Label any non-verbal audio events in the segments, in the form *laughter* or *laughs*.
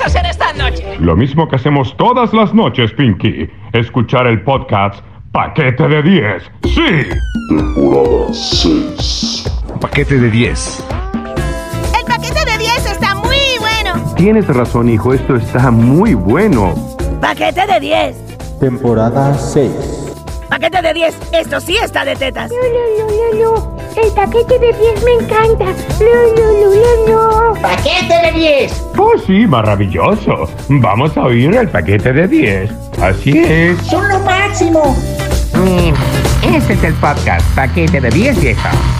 vas a hacer esta noche? Lo mismo que hacemos todas las noches, Pinky. Escuchar el podcast Paquete de 10. ¡Sí! Temporada 6. Paquete de 10. El paquete de 10 está muy bueno. Tienes razón, hijo, esto está muy bueno. Paquete de 10. Temporada 6. Paquete de 10. Esto sí está de tetas. No, no, no, no, no. El paquete de 10 me encanta. No, no, no, no, no. ¡Paquete de 10! Oh, sí, maravilloso. Vamos a oír el paquete de 10. Así es. ¡Son lo máximo! Este es el podcast Paquete de 10 viejo. All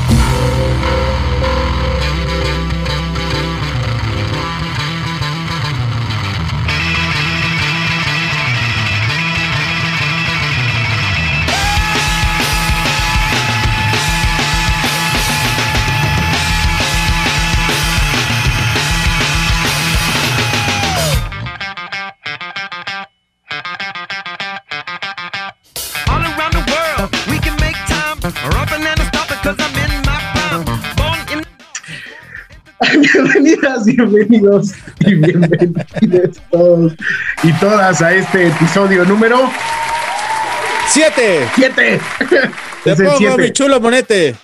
bienvenidos y bienvenidos todos y todas a este episodio número ¡Siete! 7. Te pongo siete. mi chulo monete.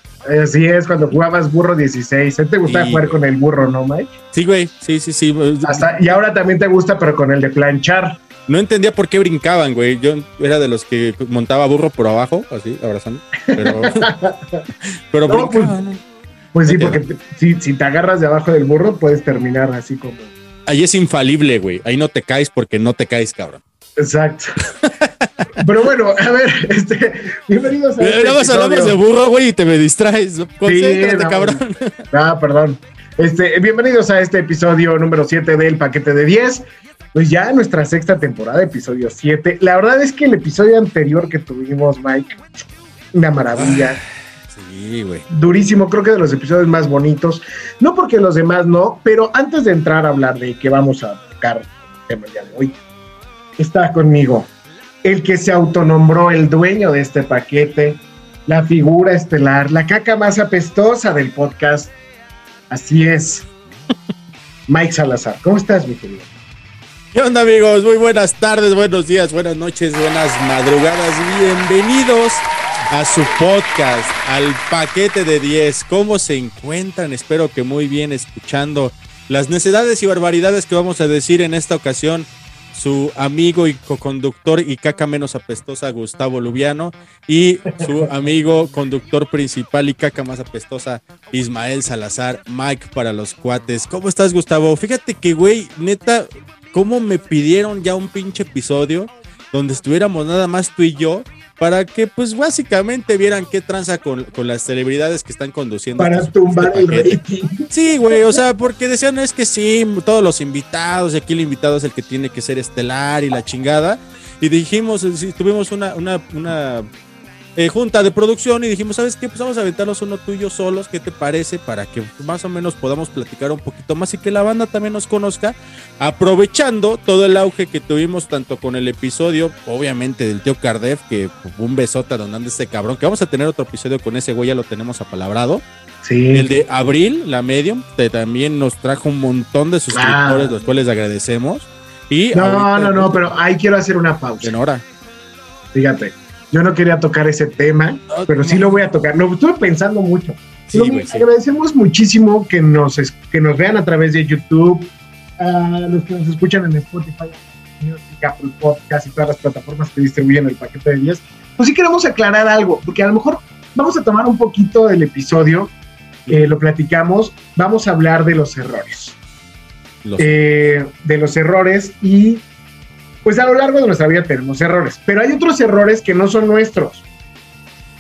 Así es, cuando jugabas burro 16. ¿A ti te gustaba Sí. jugar con el burro, no, Mike? Sí, güey. Sí, sí, sí. Hasta, y ahora también te gusta, pero con el de planchar. No entendía por qué brincaban, güey. Yo era de los que montaba burro por abajo, así, abrazando. Pero, *laughs* pero No, brincaban. Pues sí, Ok. porque si, si te agarras de abajo del burro, puedes terminar así como. Ahí es infalible, güey. Ahí no te caes porque no te caes, cabrón. Exacto. Pero bueno, a ver, este, bienvenidos a. este Nada más hablamos de burro, güey, y te me distraes. Concéntrate, no. cabrón. Ah, perdón. Este, bienvenidos a este episodio número 7 del paquete de 10. Pues ya nuestra sexta temporada, episodio 7. La verdad es que el episodio anterior que tuvimos, Mike, una maravilla, Sí, güey. durísimo, creo que de los episodios más bonitos. No porque los demás no, pero antes de entrar a hablar de qué vamos a tocar el tema día de hoy, está conmigo el que se autonombró el dueño de este paquete, la figura estelar, la caca más apestosa del podcast. Así es. *laughs* Mike Salazar, ¿cómo estás, mi querido? ¿Qué onda, amigos? Muy buenas tardes, buenos días, buenas noches, buenas madrugadas. Bienvenidos a su podcast, al paquete de 10. ¿Cómo se encuentran? Espero que muy bien escuchando las necedades y barbaridades que vamos a decir en esta ocasión. Su amigo y coconductor y caca menos apestosa, Gustavo Lubiano, y su amigo conductor principal y caca más apestosa, Ismael Salazar, Mike para los cuates. ¿Cómo estás, Gustavo? Fíjate que, güey, neta, cómo me pidieron ya un pinche episodio donde estuviéramos nada más tú y yo para que pues básicamente vieran qué tranza con, con las celebridades que están conduciendo. Para este tumbar el rating. Sí, güey, o sea, porque decían es que sí, todos los invitados, y aquí el invitado es el que tiene que ser estelar y la chingada. Y dijimos, tuvimos una, una, una eh, junta de producción y dijimos, ¿sabes qué? Pues vamos a aventarnos uno tuyo solos, ¿qué te parece? Para que más o menos podamos platicar un poquito más y que la banda también nos conozca, aprovechando todo el auge que tuvimos tanto con el episodio, obviamente del tío Cardef, que un besote a donde anda este cabrón, que vamos a tener otro episodio con ese güey, ya lo tenemos apalabrado. Sí. El de Abril, la Medium, que también nos trajo un montón de suscriptores, Ah. los cuales agradecemos. Y No, no, no, pero ahí quiero hacer una pausa. En hora. Fíjate, yo no quería tocar ese tema, pero sí lo voy a tocar. Lo estuve pensando mucho. Sí, Lo- güey, sí. Agradecemos muchísimo que nos, que nos vean a través de YouTube, a los que nos escuchan en Spotify, Apple Podcast y todas las plataformas que distribuyen el paquete de 10. Pues sí queremos aclarar algo, porque a lo mejor vamos a tomar un poquito del episodio, que lo platicamos, vamos a hablar de los errores. Los- Eh, de los errores y pues a lo largo de nuestra vida tenemos errores, pero hay otros errores que no son nuestros,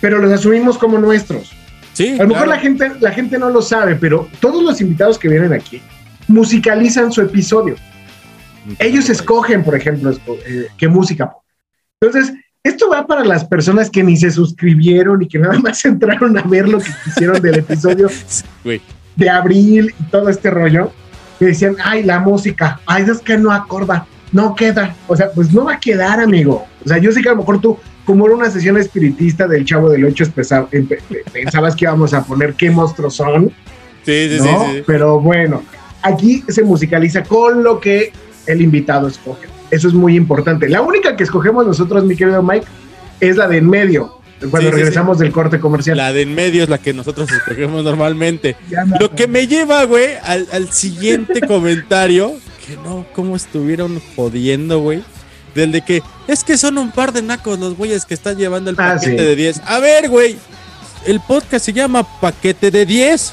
pero los asumimos como nuestros. Sí, A lo mejor claro. la gente, la gente no lo sabe, pero todos los invitados que vienen aquí musicalizan su episodio. Ellos escogen, por ejemplo, eh, qué música. Entonces, esto va para las personas que ni se suscribieron y que nada más *laughs* entraron a ver lo que quisieron del episodio *laughs* de abril y todo este rollo. Que decían, ay, la música, ay, es que no acorda, no queda. O sea, pues no va a quedar, amigo. O sea, yo sé que a lo mejor tú, como era una sesión espiritista del Chavo del Ocho, espesa- empe- pensabas que íbamos a poner qué monstruos son. Sí, sí, ¿no? sí, sí. Pero bueno, aquí se musicaliza con lo que el invitado escoge. Eso es muy importante. La única que escogemos nosotros, mi querido Mike, es la de en medio, cuando Sí, sí, regresamos del corte comercial. La de en medio es la que nosotros escogemos normalmente. Lo que me lleva, güey, al, al siguiente *laughs* comentario, que no, cómo estuvieron jodiendo, güey. Del de que es que son un par de nacos los güeyes que están llevando el Ah, paquete sí. de 10. A ver, güey, el podcast se llama Paquete de 10.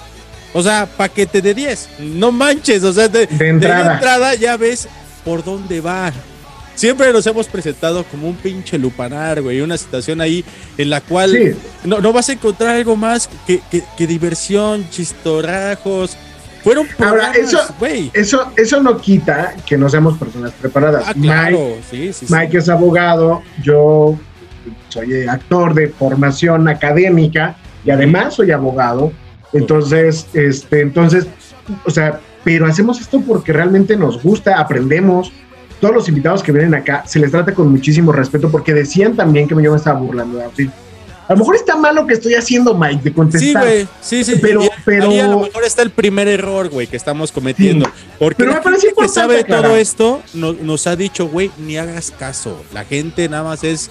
O sea, paquete de 10. No manches, o sea, de, de entrada. entrada ya ves por dónde va. Siempre nos hemos presentado como un pinche lupanar, güey. Una situación ahí en la cual Sí. no, no vas a encontrar algo más que, que- que diversión, chistorrajos. Fueron Ahora, eso, eso, eso no quita que no seamos personas preparadas. Ah, claro, Mike, sí, sí, sí. Mike es abogado, yo soy actor de formación académica y además soy abogado. Entonces, este, entonces, o sea, pero hacemos esto porque realmente nos gusta, aprendemos. Todos los invitados que vienen acá se les trata con muchísimo respeto porque decían también que yo me estaba burlando de. A lo mejor está mal lo que estoy haciendo, Mike, de Sí, contestar. güey, sí, sí. Pero- Y pero- ahí a lo mejor está el primer error, güey, que estamos cometiendo. Porque Pero me parece gente que importante sabe aclarar. todo esto no- nos ha dicho, güey, ni hagas caso. La gente nada más es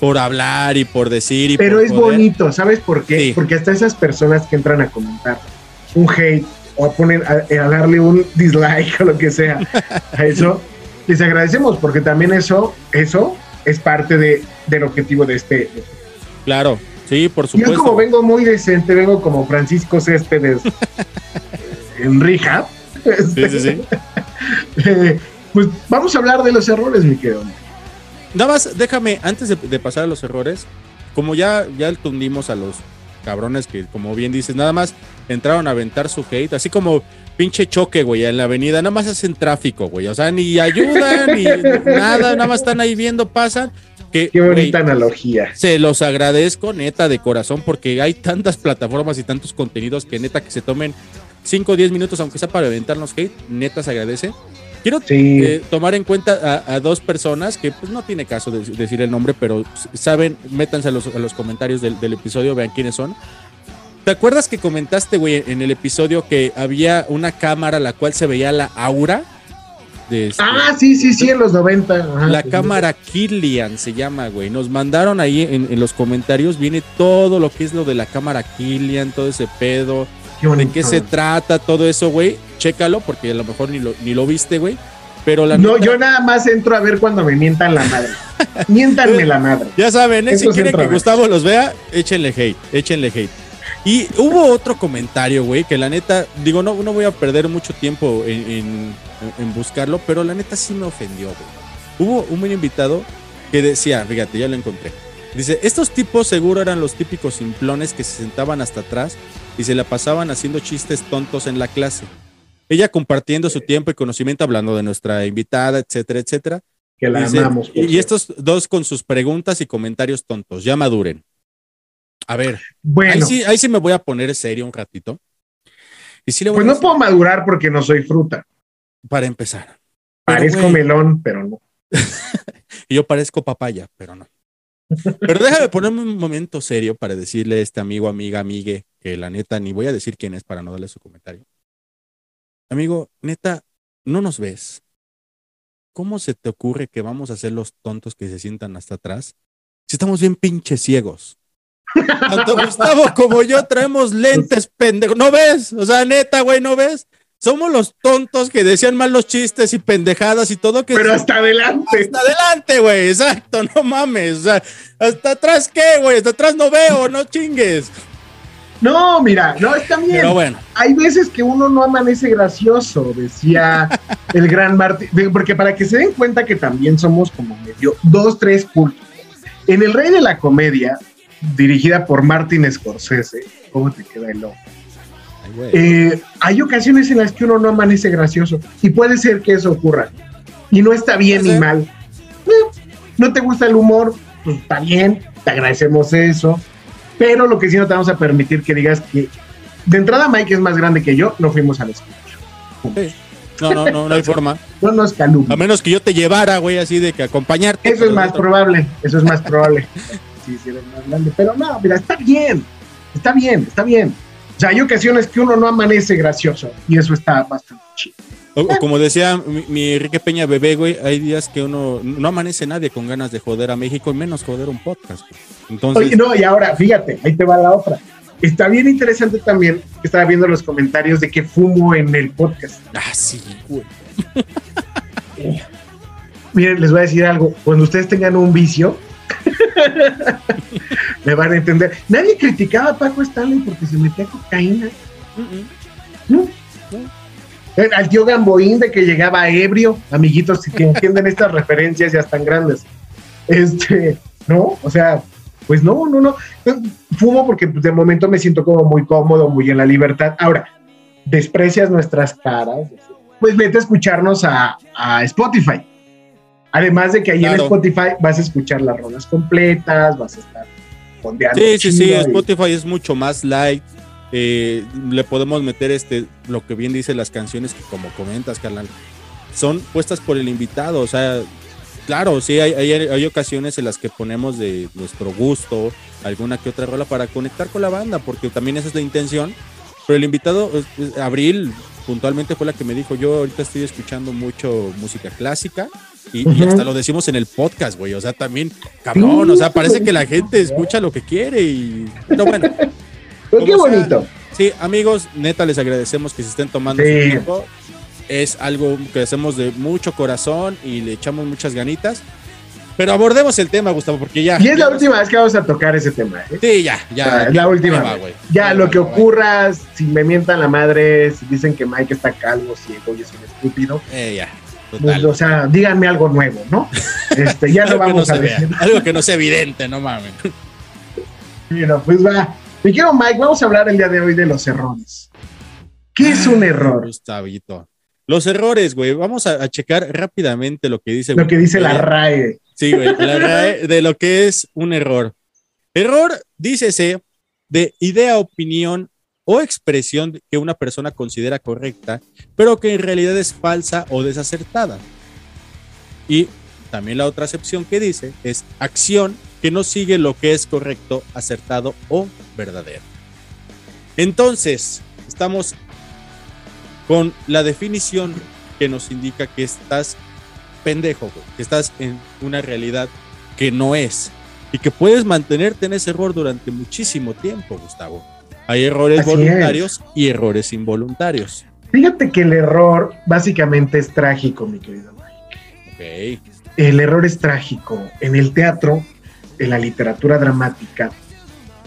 por hablar y por decir y Pero por es bonito, ¿sabes por qué? Sí. Porque hasta esas personas que entran a comentar un hate o a poner a, a darle un dislike *laughs* o lo que sea a *laughs* eso, les agradecemos porque también eso, eso es parte de, del objetivo de este. Claro, sí, por Yo supuesto. como vengo muy decente, vengo como Francisco Céspedes en Rija. Sí, sí, sí. eh, pues vamos a hablar de los errores, mi querido. Nada más, déjame, antes de, de pasar a los errores, como ya, ya tundimos a los cabrones que, como bien dices, nada más entraron a aventar su hate, así como pinche choque, güey, en la avenida, nada más hacen tráfico, güey, o sea, ni ayudan, ni nada, nada más están ahí viendo, pasan. Que, Qué bonita analogía. se los agradezco, neta, de corazón, porque hay tantas plataformas y tantos contenidos que neta que se tomen 5 o 10 minutos, aunque sea para aventarnos hate, neta se agradece. Quiero Sí. eh, tomar en cuenta a, a dos personas que pues no tiene caso de- decir el nombre, pero saben, métanse a los, a los comentarios del, del episodio, vean quiénes son. ¿Te acuerdas que comentaste, güey, en el episodio que había una cámara la cual se veía la aura? De este- Ah, sí, sí, sí, en los 90. ajá, la sí, sí. cámara Killian se llama, güey. Nos mandaron ahí en, en los comentarios, viene todo lo que es lo de la cámara Killian, todo ese pedo, Qué de qué se trata, todo eso, güey. Chécalo, porque a lo mejor ni lo, ni lo viste, güey. Pero la No, neta- yo nada más entro a ver cuando me mientan la madre. *laughs* Miéntanme la madre. Ya saben, ¿eh? si quieren que. Gustavo los vea, échenle hate, échenle hate. Y hubo otro comentario, güey, que la neta, digo, no, no voy a perder mucho tiempo en, en- en buscarlo, pero la neta sí me ofendió, güey. Hubo un buen invitado que decía, fíjate, ya lo encontré. Dice, estos tipos seguro eran los típicos simplones que se sentaban hasta atrás y se la pasaban haciendo chistes tontos en la clase. Ella compartiendo su tiempo y conocimiento, hablando de nuestra invitada, etcétera, etcétera. Que la Dice, amamos. y, estos dos con sus preguntas y comentarios tontos, ya maduren. A ver, Bueno, ahí, sí, ahí sí me voy a poner serio un ratito. Y sí le voy pues a no decir- puedo madurar porque no soy fruta. para empezar. Parezco melón, pero no. *laughs* y yo parezco papaya, pero no. Pero déjame ponerme un momento serio para decirle a este amigo, amiga, amigue, que la neta, ni voy a decir quién es para no darle su comentario. Amigo, neta, no nos ves. ¿Cómo se te ocurre que vamos a ser los tontos que se sientan hasta atrás? Si estamos bien pinches ciegos. Tanto Gustavo como yo traemos lentes, pendejo. ¿No ves? O sea, neta, güey, ¿no ves? Somos los tontos que decían mal los chistes y pendejadas y todo que Pero hasta adelante. hasta adelante, güey, exacto, no mames, o sea, hasta atrás qué, güey, hasta atrás no veo, no chingues. No, mira, no, está bien. Pero bueno, Hay veces que uno no amanece gracioso, decía *laughs* el gran Martín. Porque para que se den cuenta que también somos como medio dos, tres cultos. En El Rey de la Comedia, dirigida por Martin Scorsese, ¿cómo te queda el ojo? Eh, hay ocasiones en las que uno no amanece gracioso y puede ser que eso ocurra. Y no está bien ni mal. Eh, no te gusta el humor, pues está bien, te agradecemos eso. Pero lo que sí no te vamos a permitir que digas que de entrada Mike es más grande que yo, no fuimos al escucho. Sí. No, no, no, no hay forma. No nos A calumnia. menos que yo te llevara, güey, así de que acompañarte. Eso es más otro- probable, eso es más probable. *laughs* Más grande. Pero no, mira, está bien, está bien, está bien. O sea, hay ocasiones que uno no amanece gracioso y eso está bastante chido. O, o como decía mi, mi Enrique Peña Bebé, güey, hay días que uno no amanece nadie con ganas de joder a México y menos joder un podcast. güey. Entonces, Oye, no, y ahora, fíjate, ahí te va la otra. Está bien interesante también, que estaba viendo los comentarios de que fumo en el podcast. ah, sí, güey. *laughs* Miren, les voy a decir algo. Cuando ustedes tengan un vicio, *laughs* me van a entender. Nadie criticaba a Paco Stanley porque se metía cocaína. ¿No? Eh, Al tío Gamboín de que llegaba ebrio, amiguitos, si *laughs* entienden estas referencias ya están grandes. Este, ¿no? O sea, pues no, no, no. Fumo porque pues, de momento me siento como muy cómodo, muy en la libertad. Ahora, desprecias nuestras caras, pues vete a escucharnos a, a Spotify. Además de que ahí en Claro. Spotify vas a escuchar las rolas completas, vas a estar fondeando. Sí, sí, sí, y- Spotify es mucho más light. eh, le podemos meter este lo que bien dice las canciones que como comentas, carnal, son puestas por el invitado. O sea, claro, sí, hay, hay, hay ocasiones en las que ponemos de nuestro gusto alguna que otra rola para conectar con la banda, porque también esa es la intención. Pero el invitado, Abril, puntualmente fue la que me dijo, yo ahorita estoy escuchando mucho música clásica y, y Ujú. hasta lo decimos en el podcast, güey. O sea, también, cabrón, o sea, parece que la gente escucha lo que quiere y... *laughs* Pero bueno, Pues qué como sea, bonito. Sí, amigos, neta, les agradecemos que se estén tomando Sí. su tiempo. Es algo que hacemos de mucho corazón y le echamos muchas ganitas. Pero abordemos el tema, Gustavo, porque ya. Y es la ya- última vez que vamos a tocar ese tema. ¿eh? Sí, ya, O ya. sea, es la última va. Ya, Ahí lo va, que ahí va. ocurra, si me mientan la madre, si dicen que Mike está calvo, ciego y es un estúpido, Eh, ya, total. o sea, díganme algo nuevo, ¿no? *laughs* Este, ya lo no vamos a se vea, decir. algo que no sea evidente, no mames. Mira, pues va. Mi quiero Mike, vamos a hablar el día de hoy de los errores. ¿Qué es un error? Gustavito. Los errores, güey. Vamos a, a checar rápidamente lo que dice. Lo que dice la. RAE. Sí, güey, la RAE de lo que es un error. Error, dícese, de idea, opinión o expresión que una persona considera correcta, pero que en realidad es falsa o desacertada. Y también la otra acepción que dice es acción que no sigue lo que es correcto, acertado o verdadero. Entonces, estamos con la definición que nos indica que estás pendejo, que estás en una realidad que no es y que puedes mantenerte en ese error durante muchísimo tiempo, Gustavo. Hay errores Así voluntarios y errores involuntarios. Fíjate que el error básicamente es trágico, mi querido Mike. El error es trágico. En el teatro, en la literatura dramática,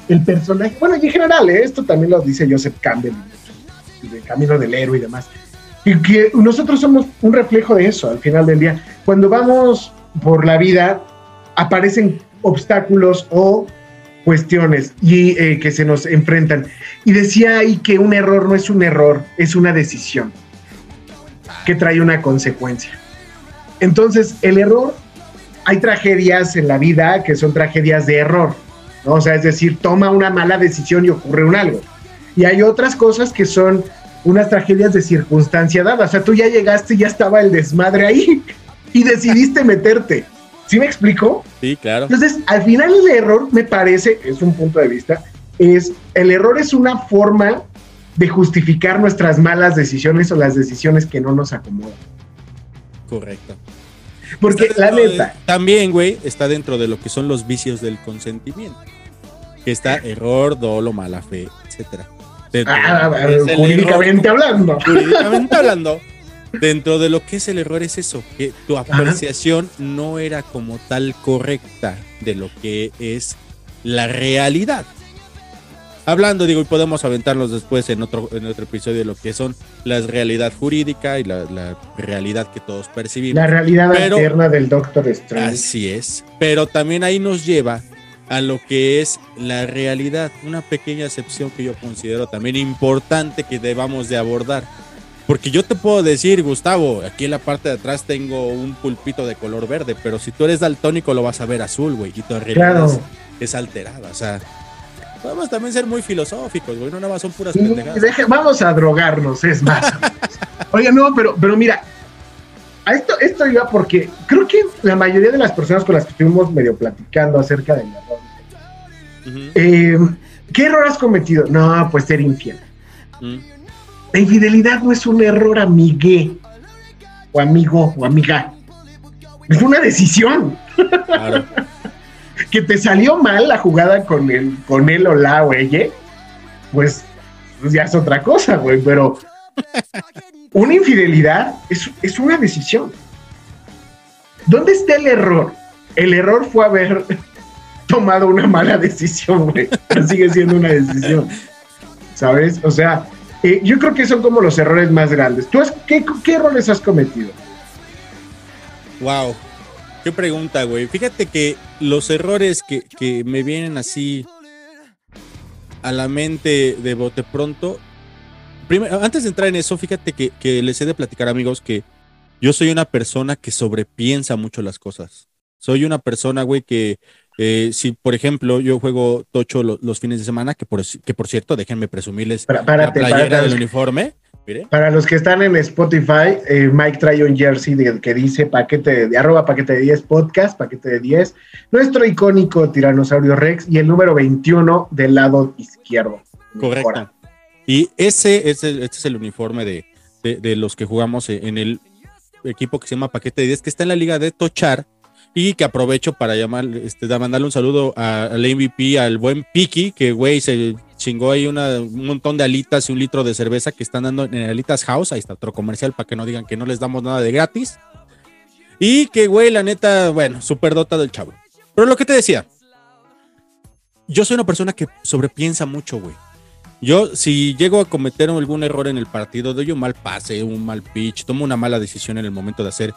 el personaje, bueno, y en general, ¿eh? esto también lo dice Joseph Campbell, del camino del héroe y demás, y que nosotros somos un reflejo de eso al final del día. Cuando vamos por la vida, aparecen obstáculos o cuestiones y eh, que se nos enfrentan. Y decía ahí que un error no es un error, es una decisión que trae una consecuencia. Entonces, el error, hay tragedias en la vida que son tragedias de error, ¿no? O sea, es decir, toma una mala decisión y ocurre un algo. Y hay otras cosas que son unas tragedias de circunstancia dada. O sea, tú ya llegaste y ya estaba el desmadre ahí *laughs* y decidiste meterte. ¿Sí me explico? Sí, claro. Entonces, al final el error, me parece, es un punto de vista, es el error es una forma de justificar nuestras malas decisiones o las decisiones que no nos acomodan. Correcto. Porque la de- neta, también, güey, está dentro de lo que son los vicios del consentimiento. Que está error, dolo, mala fe, etcétera. Ah, ah, jurídicamente error- hablando, jurídicamente hablando, *laughs* dentro de lo que es el error es eso, que tu apreciación no era como tal correcta de lo que es la realidad. Hablando, digo, y podemos aventarlos después en otro, en otro episodio de lo que son la realidad jurídica y la, la realidad que todos percibimos. la realidad Pero- alterna del Doctor Strange. Así es. Pero también ahí nos lleva a lo que es la realidad. Una pequeña excepción que yo considero también importante que debamos de abordar. Porque yo te puedo decir, Gustavo, aquí en la parte de atrás tengo un pulpito de color verde, pero si tú eres daltónico lo vas a ver azul, güey, y tu Claro. es, es alterada. O sea, podemos también ser muy filosóficos, güey, no nada más son puras pendejadas. deje- vamos a drogarnos, es más. *laughs* Oye, no, pero, pero mira, a esto, esto iba porque creo que la mayoría de las personas con las que estuvimos medio platicando acerca del error, eh, ¿qué error has cometido? No, pues ser infiel. ujú. La infidelidad no es un error, amigue. o amigo o amiga. Es una decisión. Claro. *laughs* que te salió mal la jugada con él, con él o la o ella, pues, pues ya es otra cosa, güey. Pero *laughs* una infidelidad es, es una decisión. ¿Dónde está el error? El error fue haber *laughs* tomado una mala decisión, güey. Pero sigue siendo una decisión. ¿Sabes? O sea, eh, yo creo que son como los errores más grandes. ¿Tú qué, errores has cometido? Wow. Qué pregunta, güey. Fíjate que los errores que, que me vienen así a la mente de bote pronto. Antes de entrar en eso, fíjate que, que les he de platicar, amigos, que yo soy una persona que sobrepiensa mucho las cosas. Soy una persona, güey, que eh, si, por ejemplo, yo juego tocho lo- los fines de semana, que por, que por cierto, déjenme presumirles Para- párate, la playera párate. del uniforme. Mire. Para los que están en Spotify, eh, Mike trae un jersey de- que dice paquete de arroba paquete de 10 podcast, paquete de 10, nuestro icónico tiranosaurio Rex y el número 21 del lado izquierdo. Correcto. Y ese, ese- este es el uniforme de, de- de los que jugamos en el equipo que se llama Paquete de 10, que está en la liga de Tochar. Y que aprovecho para llamar, este, da- mandarle un saludo al MVP, al buen Piki, que güey se chingó ahí una- un montón de alitas y un litro de cerveza que están dando en Alitas House. Ahí está otro comercial para que no digan que no les damos nada de gratis. Y que, güey, la neta, bueno, súper dota del chavo. Pero lo que te decía, yo soy una persona que sobrepiensa mucho, güey. Yo, si llego a cometer algún error en el partido, doy un mal pase, un mal pitch, tomo una mala decisión en el momento de hacer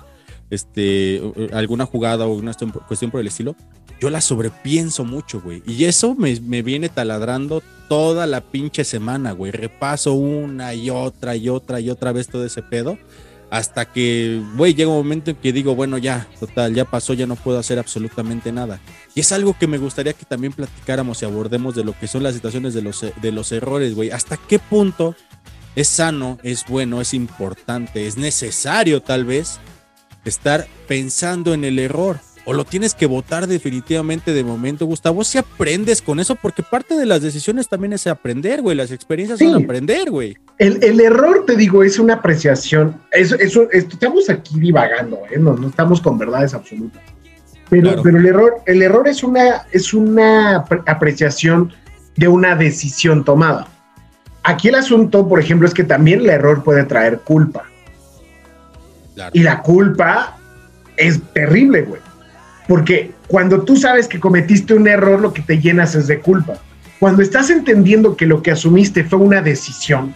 este, alguna jugada o una cuestión- cuestión por el estilo, yo la sobrepienso mucho, güey. Y eso me, me viene taladrando toda la pinche semana, güey. Repaso una y otra y otra y otra vez todo ese pedo. Hasta que, güey, llega un momento en que digo, bueno, ya, total, ya pasó, ya no puedo hacer absolutamente nada. Y es algo que me gustaría que también platicáramos y abordemos de lo que son las situaciones de los, de los errores, güey. ¿Hasta qué punto es sano, es bueno, es importante, es necesario tal vez estar pensando en el error? O lo tienes que votar definitivamente de momento, Gustavo, si aprendes con eso, porque parte de las decisiones también es aprender, güey. Las experiencias son aprender, güey. El, el error, te digo, es una apreciación. Eso, estamos aquí divagando, ¿eh? no, no estamos con verdades absolutas. Pero, Claro. pero el error, el error es una, es una apre- apreciación de una decisión tomada. Aquí el asunto, por ejemplo, es que también el error puede traer culpa. Claro. Y la culpa es terrible, güey. Porque cuando tú sabes que cometiste un error, lo que te llenas es de culpa. Cuando estás entendiendo que lo que asumiste fue una decisión,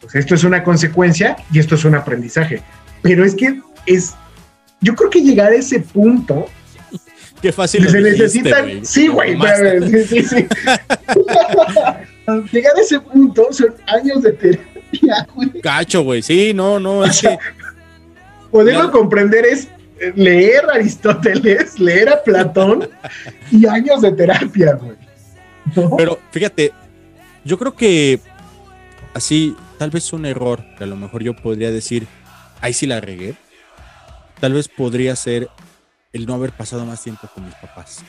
pues esto es una consecuencia y esto es un aprendizaje. Pero es que es, yo creo que llegar a ese punto Qué fácil. se necesitan, sí, güey, *laughs* sí, sí, sí. *laughs* llegar a ese punto son años de terapia, güey. Cacho, güey. Sí, no, no, es que Poderlo comprender es eh, leer a Aristóteles, *laughs* leer a Platón y años de terapia, güey. ¿No? Pero fíjate, yo creo que así, tal vez un error, que a lo mejor yo podría decir, ahí sí la regué. Tal vez podría ser el no haber pasado más tiempo con mis papás.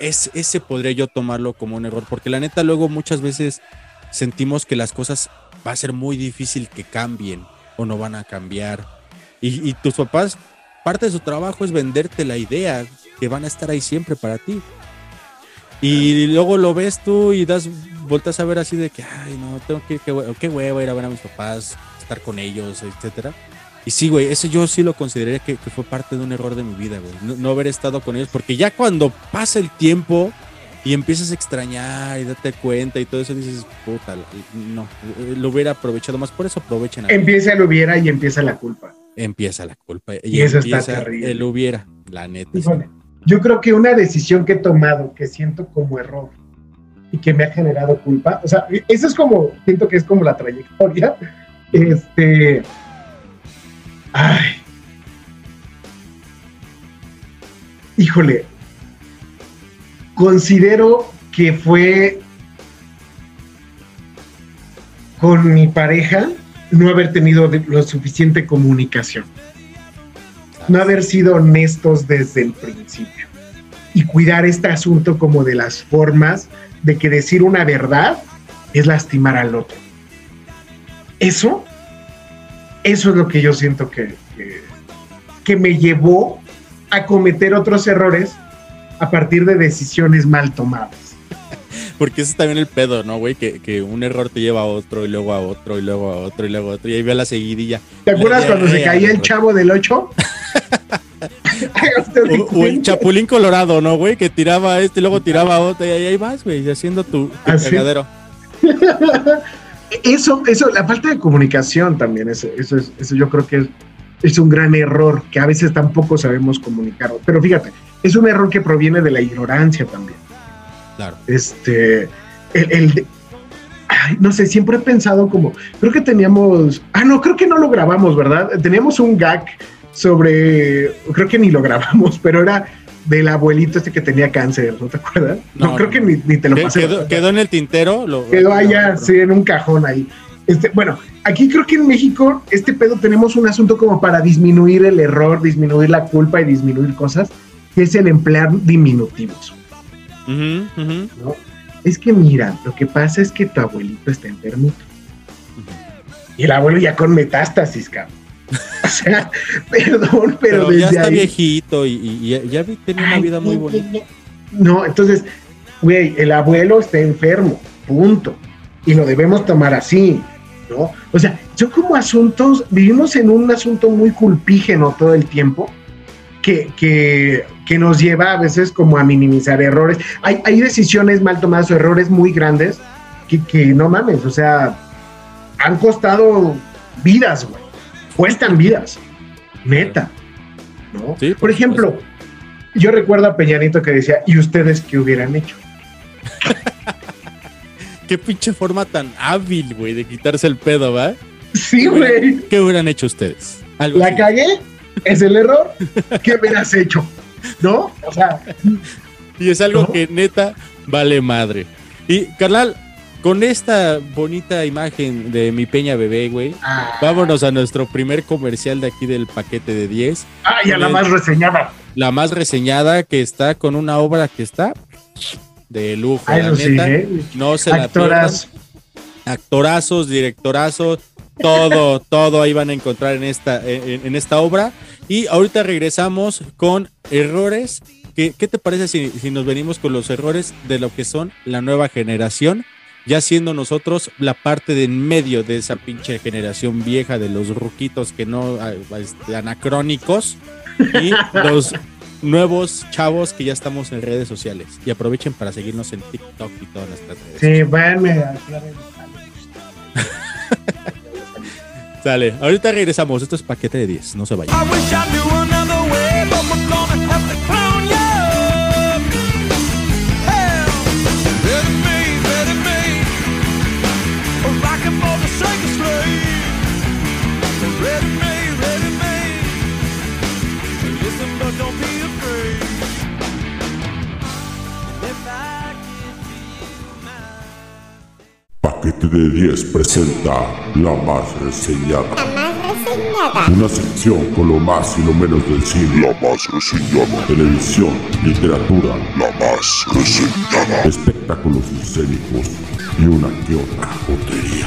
Es, ese podría yo tomarlo como un error, porque la neta luego muchas veces sentimos que las cosas va a ser muy difícil que cambien o no van a cambiar. Y, y tus papás, parte de su trabajo es venderte la idea que van a estar ahí siempre para ti. Y luego lo ves tú y das, voltas a ver así de que, ay, no, tengo que, qué, hue- qué huevo ir a ver a mis papás, estar con ellos, etcétera. Y sí, güey, eso yo sí lo consideraría que, que fue parte de un error de mi vida, güey. No, no haber estado con ellos, porque ya cuando pasa el tiempo y empiezas a extrañar y date cuenta y todo eso, dices, puta, no, eh, lo hubiera aprovechado más. Por eso aprovechen. a- Empieza el hubiera y empieza la culpa. Empieza la culpa. Y eso está terrible. El hubiera, la neta. Híjole, yo creo que una decisión que he tomado que siento como error y que me ha generado culpa, o sea, eso es como, siento que es como la trayectoria, este, ay, híjole, considero que fue con mi pareja no haber tenido lo suficiente comunicación. No haber sido honestos desde el principio. Y cuidar este asunto como de las formas de que decir una verdad es lastimar al otro. eso, eso es lo que yo siento que, que, que me llevó a cometer otros errores a partir de decisiones mal tomadas. *laughs* Porque ese es también el pedo, ¿no, güey? Que, que un error te lleva a otro y luego a otro y luego a otro y luego a otro. Y ahí ve la seguidilla. ¿Te acuerdas La cuando se diarrea, caía el chavo del 8? *laughs* O, o el chapulín colorado, ¿no, güey? Que tiraba este y luego tiraba a otro. Y ahí, ahí vas, güey, haciendo tu, tu ¿Ah, cagadero. *laughs* Eso, eso, la falta de comunicación también, eso, eso, es, eso yo creo que es, es un gran error, que a veces tampoco sabemos comunicar. Pero fíjate, es un error que proviene de la ignorancia también. Claro. Este, el, el de- ay, no sé, siempre he pensado como, creo que teníamos, ah, no, creo que no lo grabamos, ¿verdad? Teníamos un gag sobre, creo que ni lo grabamos, *laughs* pero era del abuelito este que tenía cáncer, ¿no te acuerdas? No, No, creo que ni, ni te lo pasé. Quedó, quedó en el tintero. Lo, Quedó allá, sí, en un cajón ahí. Este, bueno, aquí creo que en México, este pedo tenemos un asunto como para disminuir el error, disminuir la culpa y disminuir cosas, que es el emplear diminutivos. Es que mira, lo que pasa es que tu abuelito está enfermito. Y el abuelo ya con metástasis, cabrón. O sea, *laughs* perdón, pero, Pero, ya está ahí. viejito y, y- y ya, ya tiene una Ay, vida muy bonita. No, entonces, güey, el abuelo está enfermo, punto. Y lo debemos tomar así, ¿no? O sea, yo como asuntos, vivimos en un asunto muy culpígeno todo el tiempo, que, que, que nos lleva a veces como a minimizar errores. Hay, hay decisiones mal tomadas o errores muy grandes que, que no mames, o sea, han costado vidas, güey. Cuestan vidas, neta, ¿no? Sí, por, por ejemplo, yo recuerdo a Peñanito que decía, ¿y ustedes qué hubieran hecho? *laughs* Qué pinche forma tan hábil, güey, de quitarse el pedo, ¿va? Sí, güey. ¿Qué hubieran hecho ustedes? Algo La así. cagué, es el error. ¿Qué *laughs* hubieras hecho? ¿No? O sea, Y es algo ¿No? que neta vale madre. Y, carnal, con esta bonita imagen de mi peña bebé, güey, ah, vámonos a nuestro primer comercial de aquí del paquete de 10. ah, y a la más reseñada. La más reseñada que está con una obra que está de lujo. Ah, la sí, neta. ¿eh? No se la pierdan. Actorazos, directorazos, todo, *laughs* todo ahí van a encontrar en esta, en, en esta obra. Y ahorita regresamos con errores. ¿Qué, qué te parece si, si nos venimos con los errores de lo que son la nueva generación? Ya siendo nosotros la parte de en medio de esa pinche generación vieja de los ruquitos que no, este, anacrónicos y *laughs* los nuevos chavos que ya estamos en redes sociales. Y aprovechen para seguirnos en TikTok y todas nuestras redes. Sí, váyanme *laughs* a Sale, ahorita regresamos. Esto es paquete de 10. No se vayan. Paquete de 10 presenta La Más Reseñada. La más reseñada. Una sección con lo más y lo menos del cine. La Más Reseñada. Televisión, literatura. La Más Reseñada. Espectáculos escénicos y una que otra jotería.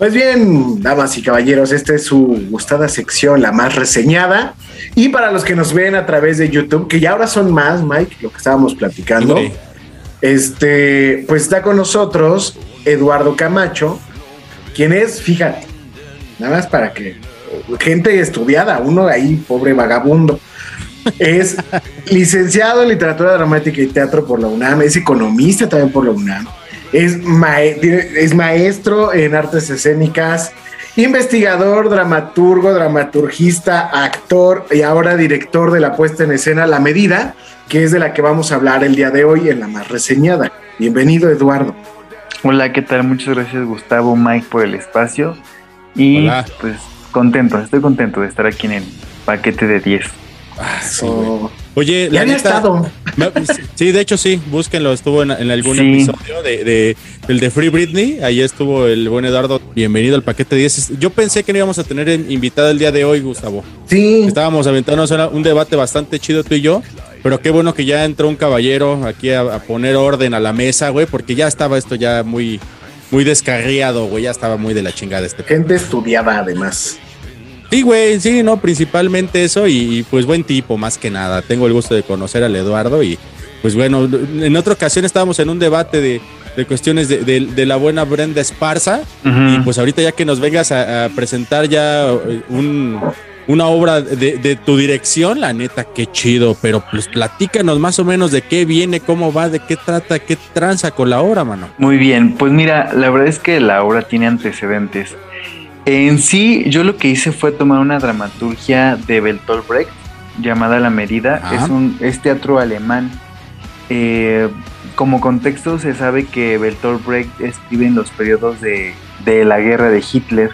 Pues bien, damas y caballeros, esta es su gustada sección, la más reseñada. Y para los que nos ven a través de YouTube, que ya ahora son más, Mike, lo que estábamos platicando, este, pues está con nosotros Eduardo Camacho, quien es, fíjate, nada más para que gente estudiada, uno ahí, pobre vagabundo. Es *laughs* licenciado en literatura dramática y teatro por la UNAM, es economista también por la UNAM, es, mae- es maestro en artes escénicas investigador, dramaturgo, dramaturgista, actor y ahora director de la puesta en escena La Medida, que es de la que vamos a hablar el día de hoy en la más reseñada. Bienvenido, Eduardo. Hola, ¿qué tal? Muchas gracias, Gustavo, Mike, por el espacio. Y Hola. pues contento, estoy contento de estar aquí en el paquete de 10. Ah, sí. Oye, Ya la había neta, estado. me- sí, de hecho sí, búsquenlo, estuvo en, en algún Sí. episodio de, de- del de Free Britney, ahí estuvo el buen Eduardo, bienvenido al paquete 10. Yo pensé que no íbamos a tener invitado el día de hoy, Gustavo. Sí, Estábamos aventándonos un debate bastante chido tú y yo, pero qué bueno que ya entró un caballero aquí a, a poner orden a la mesa, güey, porque ya estaba esto ya muy, muy descarriado, güey, ya estaba muy de la chingada este. gente estudiada además. Sí, güey, sí, no, principalmente eso y, pues buen tipo, más que nada. Tengo el gusto de conocer al Eduardo y pues bueno, en otra ocasión estábamos en un debate de, de cuestiones de, de- de la buena Brenda Esparza y pues ahorita ya que nos vengas a, a presentar ya eh, un, una obra de, de tu dirección, la neta, qué chido, pero pues platícanos más o menos de qué viene, cómo va, de qué trata, qué tranza con la obra, mano. Muy bien, pues mira, la verdad es que la obra tiene antecedentes. En sí, yo lo que hice fue tomar una dramaturgia de Bertolt Brecht llamada La Medida. Ah. Es un es teatro alemán. Eh, como contexto se sabe que Bertolt Brecht escribe en los periodos de, de la guerra de Hitler.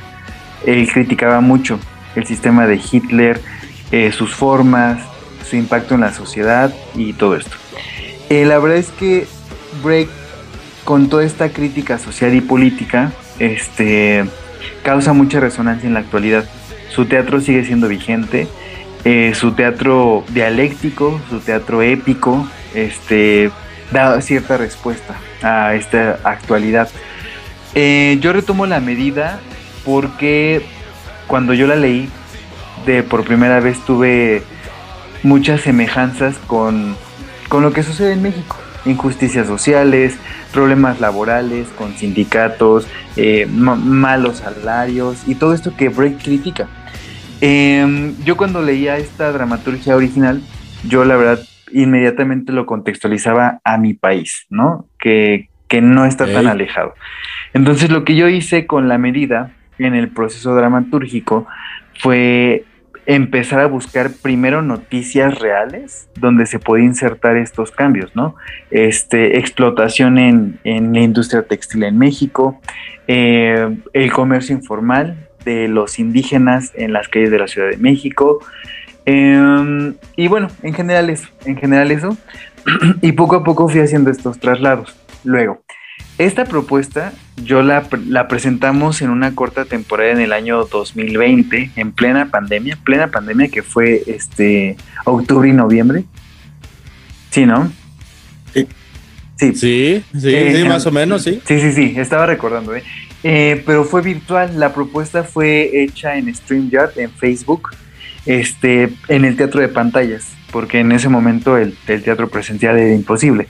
Él criticaba mucho el sistema de Hitler, eh, sus formas, su impacto en la sociedad y todo esto. Eh, la verdad es que Brecht con toda esta crítica social y política, este, causa mucha resonancia en la actualidad. Su teatro sigue siendo vigente, eh, su teatro dialéctico, su teatro épico, este, da cierta respuesta a esta actualidad. Eh, yo retomo la medida porque cuando yo la leí, de por primera vez tuve muchas semejanzas con, con lo que sucede en México. Injusticias sociales, problemas laborales con sindicatos, eh, ma- malos salarios y todo esto que Break critica. Em, yo cuando leía esta dramaturgia original, yo la verdad inmediatamente lo contextualizaba a mi país, ¿no? Que, que no está tan alejado. Entonces lo que yo hice con la medida en el proceso dramatúrgico fue empezar a buscar primero noticias reales donde se podía insertar estos cambios, ¿no? Este, explotación en, en la industria textil en México, eh, el comercio informal de los indígenas en las calles de la Ciudad de México, eh, y bueno, en general eso, en general eso, *clears throat* y poco a poco fui haciendo estos traslados. Luego, esta propuesta yo la, pre- la presentamos en una corta temporada en el año 2020, en plena pandemia, plena pandemia que fue este octubre y noviembre. Sí, ¿no? Sí. Sí, Sí, sí, Eh, sí, más o menos, sí. Sí, sí, sí, estaba recordando, ¿eh? Eh, pero fue virtual, la propuesta fue hecha en StreamYard, en Facebook, este, en el teatro de pantallas, porque en ese momento el, el teatro presencial era imposible.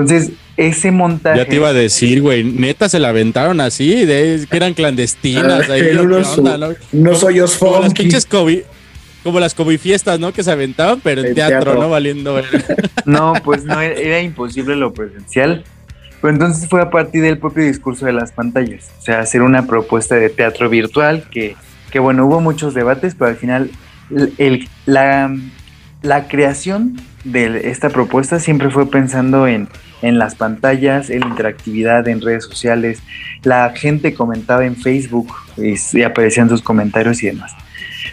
Entonces, ese montaje... Ya te iba a decir, güey, neta se la aventaron así, de, que eran clandestinas. Ah, ahí, en ¿qué unos onda, su- no? unos hoyos Como las pinches COVID, como las COVID fiestas, ¿no? Que se aventaban, pero en teatro, teatro. ¿no? Valiendo ver. *laughs* No, pues no, era, era imposible lo presencial. Pero entonces fue a partir del propio discurso de las pantallas. O sea, hacer una propuesta de teatro virtual que, que bueno, hubo muchos debates, pero al final el- el- la, la creación de esta propuesta siempre fue pensando en, en las pantallas, en la interactividad en redes sociales. La gente comentaba en Facebook y, y aparecían sus comentarios y demás.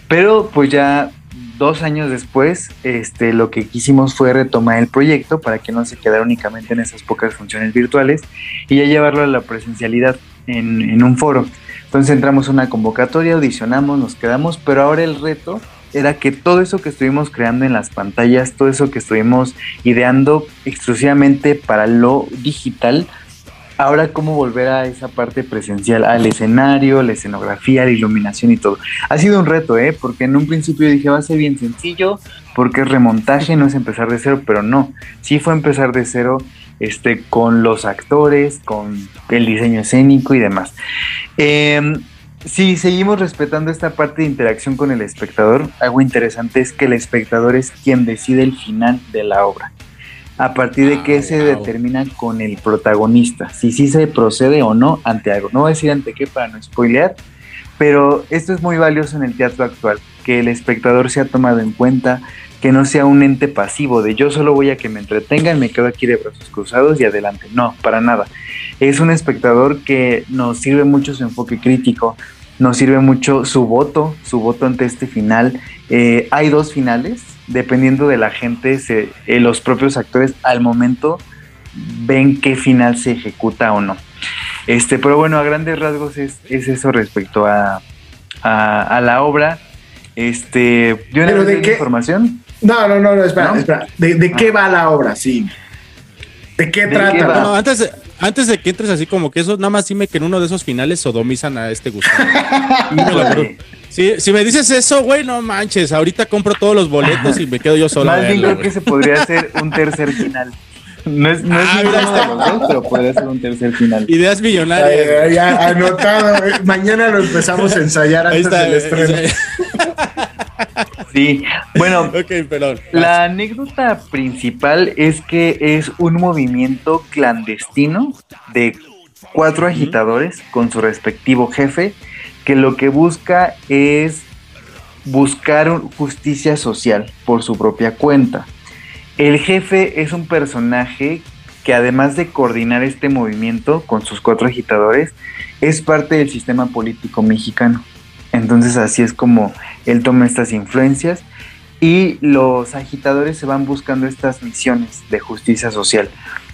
Pero pues ya dos años después, este, lo que quisimos fue retomar el proyecto para que no se quedara únicamente en esas pocas funciones virtuales y ya llevarlo a la presencialidad en, un foro. Entonces entramos a una convocatoria, audicionamos, nos quedamos, pero ahora el reto era que todo eso que estuvimos creando en las pantallas, todo eso que estuvimos ideando exclusivamente para lo digital, ahora cómo volver a esa parte presencial, al escenario, la escenografía, la iluminación y todo. Ha sido un reto, ¿eh? Porque en un principio dije, va a ser bien sencillo, porque es remontaje, no es empezar de cero, pero no, sí fue empezar de cero este, con los actores, con el diseño escénico y demás. Eh, si seguimos respetando esta parte de interacción con el espectador, algo interesante es que el espectador es quien decide el final de la obra. A partir de que se determina con el protagonista, si sí se procede o no ante algo. No voy a decir ante qué para no spoilear, Pero esto es muy valioso en el teatro actual, que el espectador sea tomado en cuenta, que no sea un ente pasivo de yo solo voy a que me entretengan, me quedo aquí de brazos cruzados y adelante. No, para nada. Es un espectador que nos sirve mucho su enfoque crítico, nos sirve mucho su voto, su voto ante este final. Eh, hay dos finales, dependiendo de la gente, se, eh, los propios actores al momento ven qué final se ejecuta o no. Este, pero bueno, a grandes rasgos es, es eso respecto a, a, a la obra. Este, ¿yo ¿Pero de qué qué? información? No, no, no, no, espera, ¿No? espera. ¿De, de qué va la obra? Sí. ¿De qué ¿De trata? qué? No, antes de, antes de que entres así como que eso, nada más dime que en uno de esos finales sodomizan a este Gustavo. *laughs* Si, si me dices eso, güey, no manches. Ahorita compro todos los boletos y me quedo yo solo. Más bien creo que se podría hacer un tercer final. No es, no es Ah, dos, pero podría ser un tercer final. Ideas millonarias. ay, ya, anotado. eh. Mañana lo empezamos a ensayar Ahí antes está. del estreno. *laughs* Sí, bueno, *laughs* perdón. La anécdota principal es que es un movimiento clandestino de cuatro agitadores con su respectivo jefe que lo que busca es buscar justicia social por su propia cuenta. El jefe es un personaje que además de coordinar este movimiento con sus cuatro agitadores, es parte del sistema político mexicano. Entonces así es como él toma estas influencias y los agitadores se van buscando estas misiones de justicia social.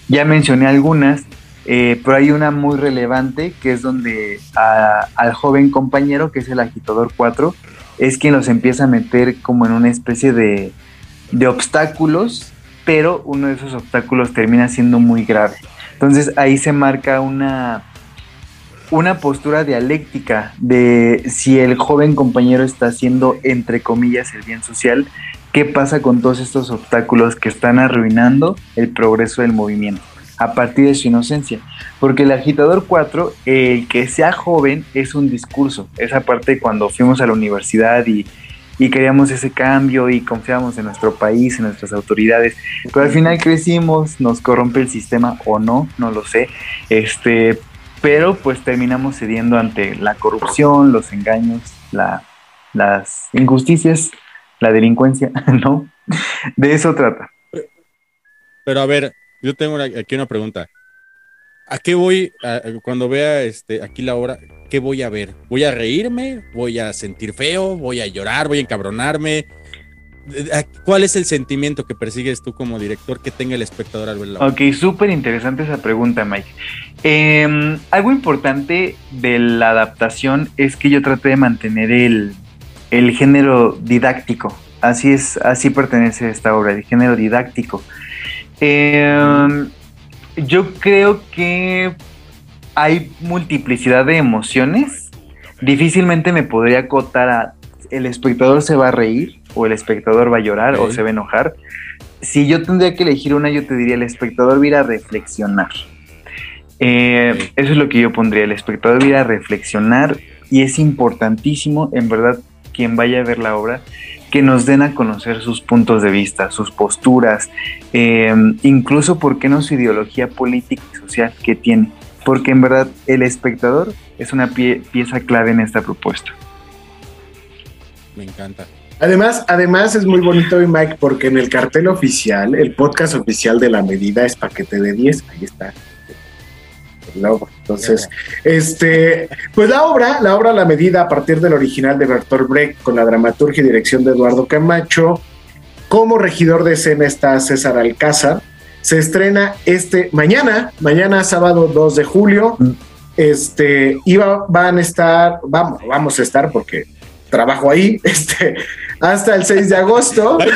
Ya mencioné algunas, eh, pero hay una muy relevante que es donde al joven compañero, que es el agitador 4, es quien los empieza a meter como en una especie de obstáculos, pero uno de esos obstáculos termina siendo muy grave. Entonces ahí se marca una, una postura dialéctica de si el joven compañero está haciendo, entre comillas, el bien social, qué pasa con todos estos obstáculos que están arruinando el progreso del movimiento a partir de su inocencia. Porque el agitador 4, el que sea joven, es un discurso. Esa parte cuando fuimos a la universidad y, y queríamos ese cambio y confiábamos en nuestro país, en nuestras autoridades. Pero al final crecimos, nos corrompe el sistema o no, no lo sé. Este, pero pues terminamos cediendo ante la corrupción, los engaños, la, las injusticias, la delincuencia, *laughs* ¿no? De eso trata. Pero a ver, yo tengo aquí una pregunta. ¿A qué voy a- cuando vea este aquí la obra? ¿Qué voy a ver? ¿Voy a reírme? ¿Voy a sentir feo? ¿Voy a llorar? ¿Voy a encabronarme? ¿A- ¿Cuál es el sentimiento que persigues tú como director que tenga el espectador al ver la obra? Ok, súper interesante esa pregunta, Mike. Eh, algo importante de la adaptación es que yo traté de mantener el, el género didáctico. Así es, así pertenece esta obra, el género didáctico. Eh, yo creo que hay multiplicidad de emociones. Difícilmente me podría acotar a el espectador se va a reír o el espectador va a llorar o se va a enojar. Si yo tendría que elegir una, yo te diría el espectador va a ir a reflexionar. Eh, eso es lo que yo pondría, el espectador va a ir a reflexionar y es importantísimo, en verdad, quien vaya a ver la obra, que nos den a conocer sus puntos de vista, sus posturas, eh, incluso, ¿por qué no su ideología política y social que tiene? Porque en verdad el espectador es una pie- pieza clave en esta propuesta. Me encanta. Además, además es muy bonito, mi Mike, porque en el cartel oficial, el podcast oficial de la medida es paquete de 10. Ahí está. El logo. Entonces, este, pues la obra, la obra La Medida, a partir del original de Bertolt Brecht, con la dramaturgia y dirección de Eduardo Camacho, como regidor de escena está César Alcázar. Se estrena este mañana, mañana sábado 2 de julio. Este, iba, van a estar, vamos, vamos a estar porque trabajo ahí, *laughs* este, hasta el 6 de agosto. *laughs* Ahí,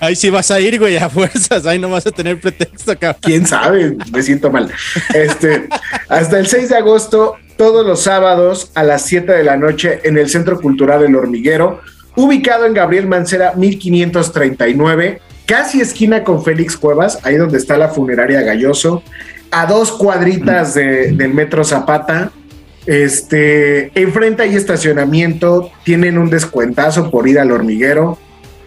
ahí sí vas a ir, güey, a fuerzas. Ahí no vas a tener pretexto, cabrón. quién sabe, me siento mal. Este, hasta el 6 de agosto, todos los sábados a las 7 de la noche en el Centro Cultural El Hormiguero, ubicado en Gabriel Mancera 1539, casi esquina con Félix Cuevas, ahí donde está la funeraria Galloso, a dos cuadritas de- del Metro Zapata. Este, enfrente hay estacionamiento, tienen un descuentazo por ir al hormiguero.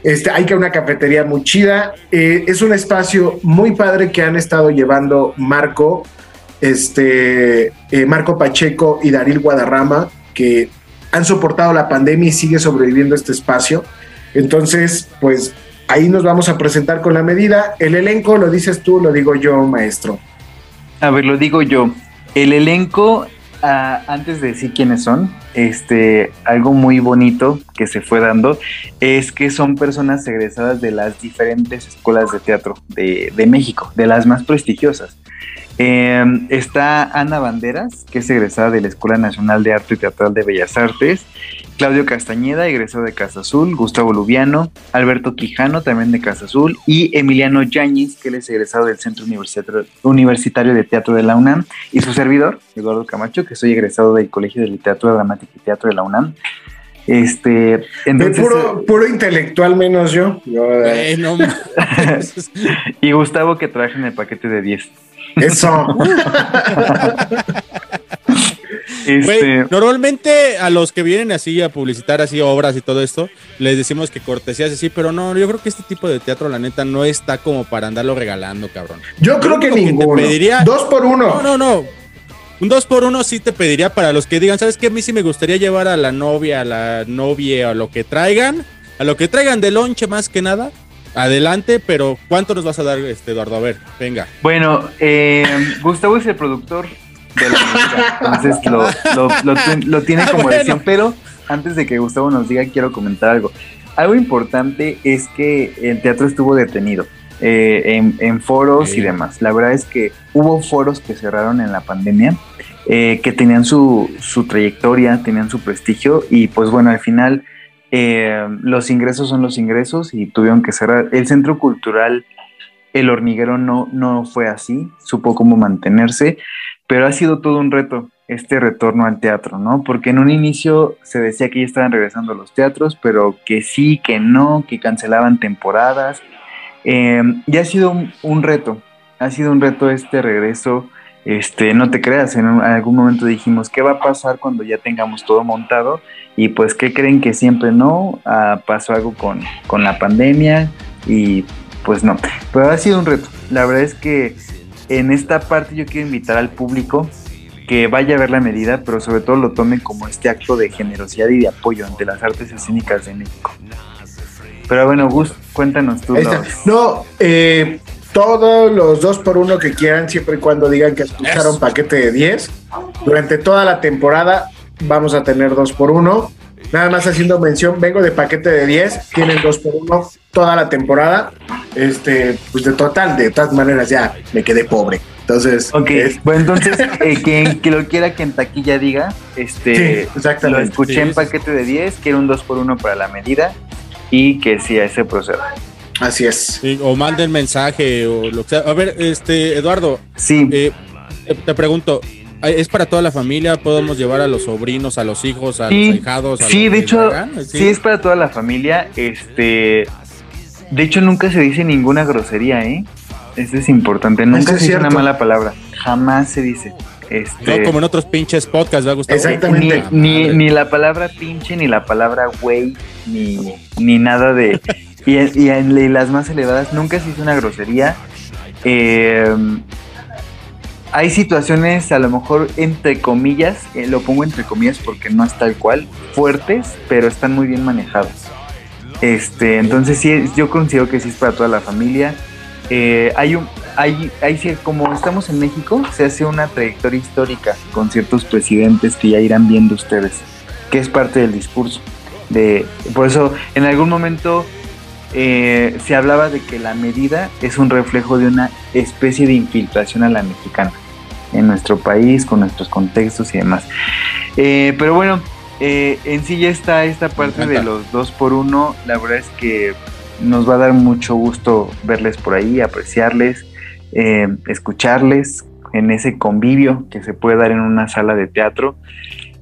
Este, hay que una cafetería muy chida. Eh, es un espacio muy padre que han estado llevando Marco, este, eh, Marco Pacheco y Daril Guadarrama, que han soportado la pandemia y sigue sobreviviendo este espacio. Entonces, pues ahí nos vamos a presentar con la medida. El elenco, lo dices tú, lo digo yo, maestro. A ver, lo digo yo. El elenco, antes de decir quiénes son, este, algo muy bonito que se fue dando es que son personas egresadas de las diferentes escuelas de teatro de, México, de las más prestigiosas. Eh, está Ana Banderas, que es egresada de la Escuela Nacional de Arte y Teatral de Bellas Artes. Claudio Castañeda, egresado de Casa Azul. Gustavo Lubiano. Alberto Quijano, también de Casa Azul. Y Emiliano Yáñez, que él es egresado del Centro Universitario, Universitario de Teatro de la UNAM. Y su servidor, Eduardo Camacho, que soy egresado del Colegio de Literatura Dramática y Teatro de la UNAM. Este, entonces, de puro, puro intelectual menos yo. yo Eh, no, *laughs* y Gustavo que trabaja en el paquete de 10. Eso. *laughs* Este, normalmente a los que vienen así a publicitar así obras y todo esto, les decimos que cortesías así, pero no, yo creo que este tipo de teatro, la neta, no está como para andarlo regalando, cabrón. Yo creo que ninguno. pediría- Dos por uno. No, no, no. Un 2 por 1 sí te pediría para los que digan, ¿sabes qué? A mí sí me gustaría llevar a la novia, a la novia, a lo que traigan, a lo que traigan de lonche más que nada. Adelante, pero ¿cuánto nos vas a dar, este Eduardo? A ver, venga. Bueno, eh, Gustavo es el productor de la música, entonces lo, lo, lo tien- lo tiene *laughs* Ah, como bueno. decisión, pero antes de que Gustavo nos diga, quiero comentar algo. Algo importante es que el teatro estuvo detenido eh, en, en foros y demás. La verdad es que hubo foros que cerraron en la pandemia, eh, que tenían su, su trayectoria, tenían su prestigio y pues bueno, al final eh, los ingresos son los ingresos y tuvieron que cerrar. El centro cultural el hormiguero no, no fue así, supo cómo mantenerse, pero ha sido todo un reto este retorno al teatro, ¿no? Porque en un inicio se decía que ya estaban regresando los teatros, pero que sí, que no, que cancelaban temporadas. Eh, y ha sido un, un reto, ha sido un reto este regreso. Este, no te creas, en un- algún momento dijimos, ¿qué va a pasar cuando ya tengamos todo montado? Y pues, ¿qué creen que siempre no? Ah, pasó algo con, con la pandemia y pues no. Pero ha sido un reto. La verdad es que en esta parte yo quiero invitar al público que vaya a ver la medida, pero sobre todo lo tome como este acto de generosidad y de apoyo ante las artes escénicas de México. Pero bueno, Gus, cuéntanos tú. Los- No, eh, todos los dos por uno que quieran, siempre y cuando digan que escucharon paquete de 10. Durante toda la temporada vamos a tener dos por uno. Nada más haciendo mención, vengo de paquete de 10, tienen dos por uno toda la temporada. Este, pues de total, de todas maneras ya me quedé pobre. Entonces, Ok, es- bueno, entonces, *laughs* eh, quien que lo quiera que en taquilla diga, este, Sí, exactamente. lo escuché Sí, en sí. paquete de 10, quiero un 2 por 1 para la medida y que sí, a ese proceda. así es. Sí, o manden mensaje o lo que sea. A ver, este, Eduardo, Sí, eh, te- te pregunto, ¿es para toda la familia? ¿Podemos llevar a los sobrinos, a los hijos, a Sí, los hijados? A sí, los de hecho, hagan? sí. es para toda la familia. Este, de hecho, nunca se dice ninguna grosería, ¿eh? Eso es importante. Nunca Eso se dice una mala palabra. Jamás se dice. Este, No como en otros pinches podcasts, ¿verdad, Gustavo? Exactamente. Ni, ni, ni la palabra pinche, ni la palabra güey, ni, ni nada de. Y, y en y las más elevadas nunca se hizo una grosería. Eh, hay situaciones, a lo mejor entre comillas, eh, lo pongo entre comillas porque no es tal cual, fuertes, pero están muy bien manejados. Este, entonces sí, yo considero que sí es para toda la familia. Eh, hay un, hay, hay, como estamos en México, se hace una trayectoria histórica con ciertos presidentes que ya irán viendo ustedes, que es parte del discurso. De, por eso, en algún momento eh, se hablaba de que la medida es un reflejo de una especie de infiltración a la mexicana en nuestro país, con nuestros contextos y demás. Eh, pero bueno, eh, en sí ya está esta parte de los dos por uno. La verdad es que nos va a dar mucho gusto verles por ahí, apreciarles, eh, escucharles en ese convivio que se puede dar en una sala de teatro.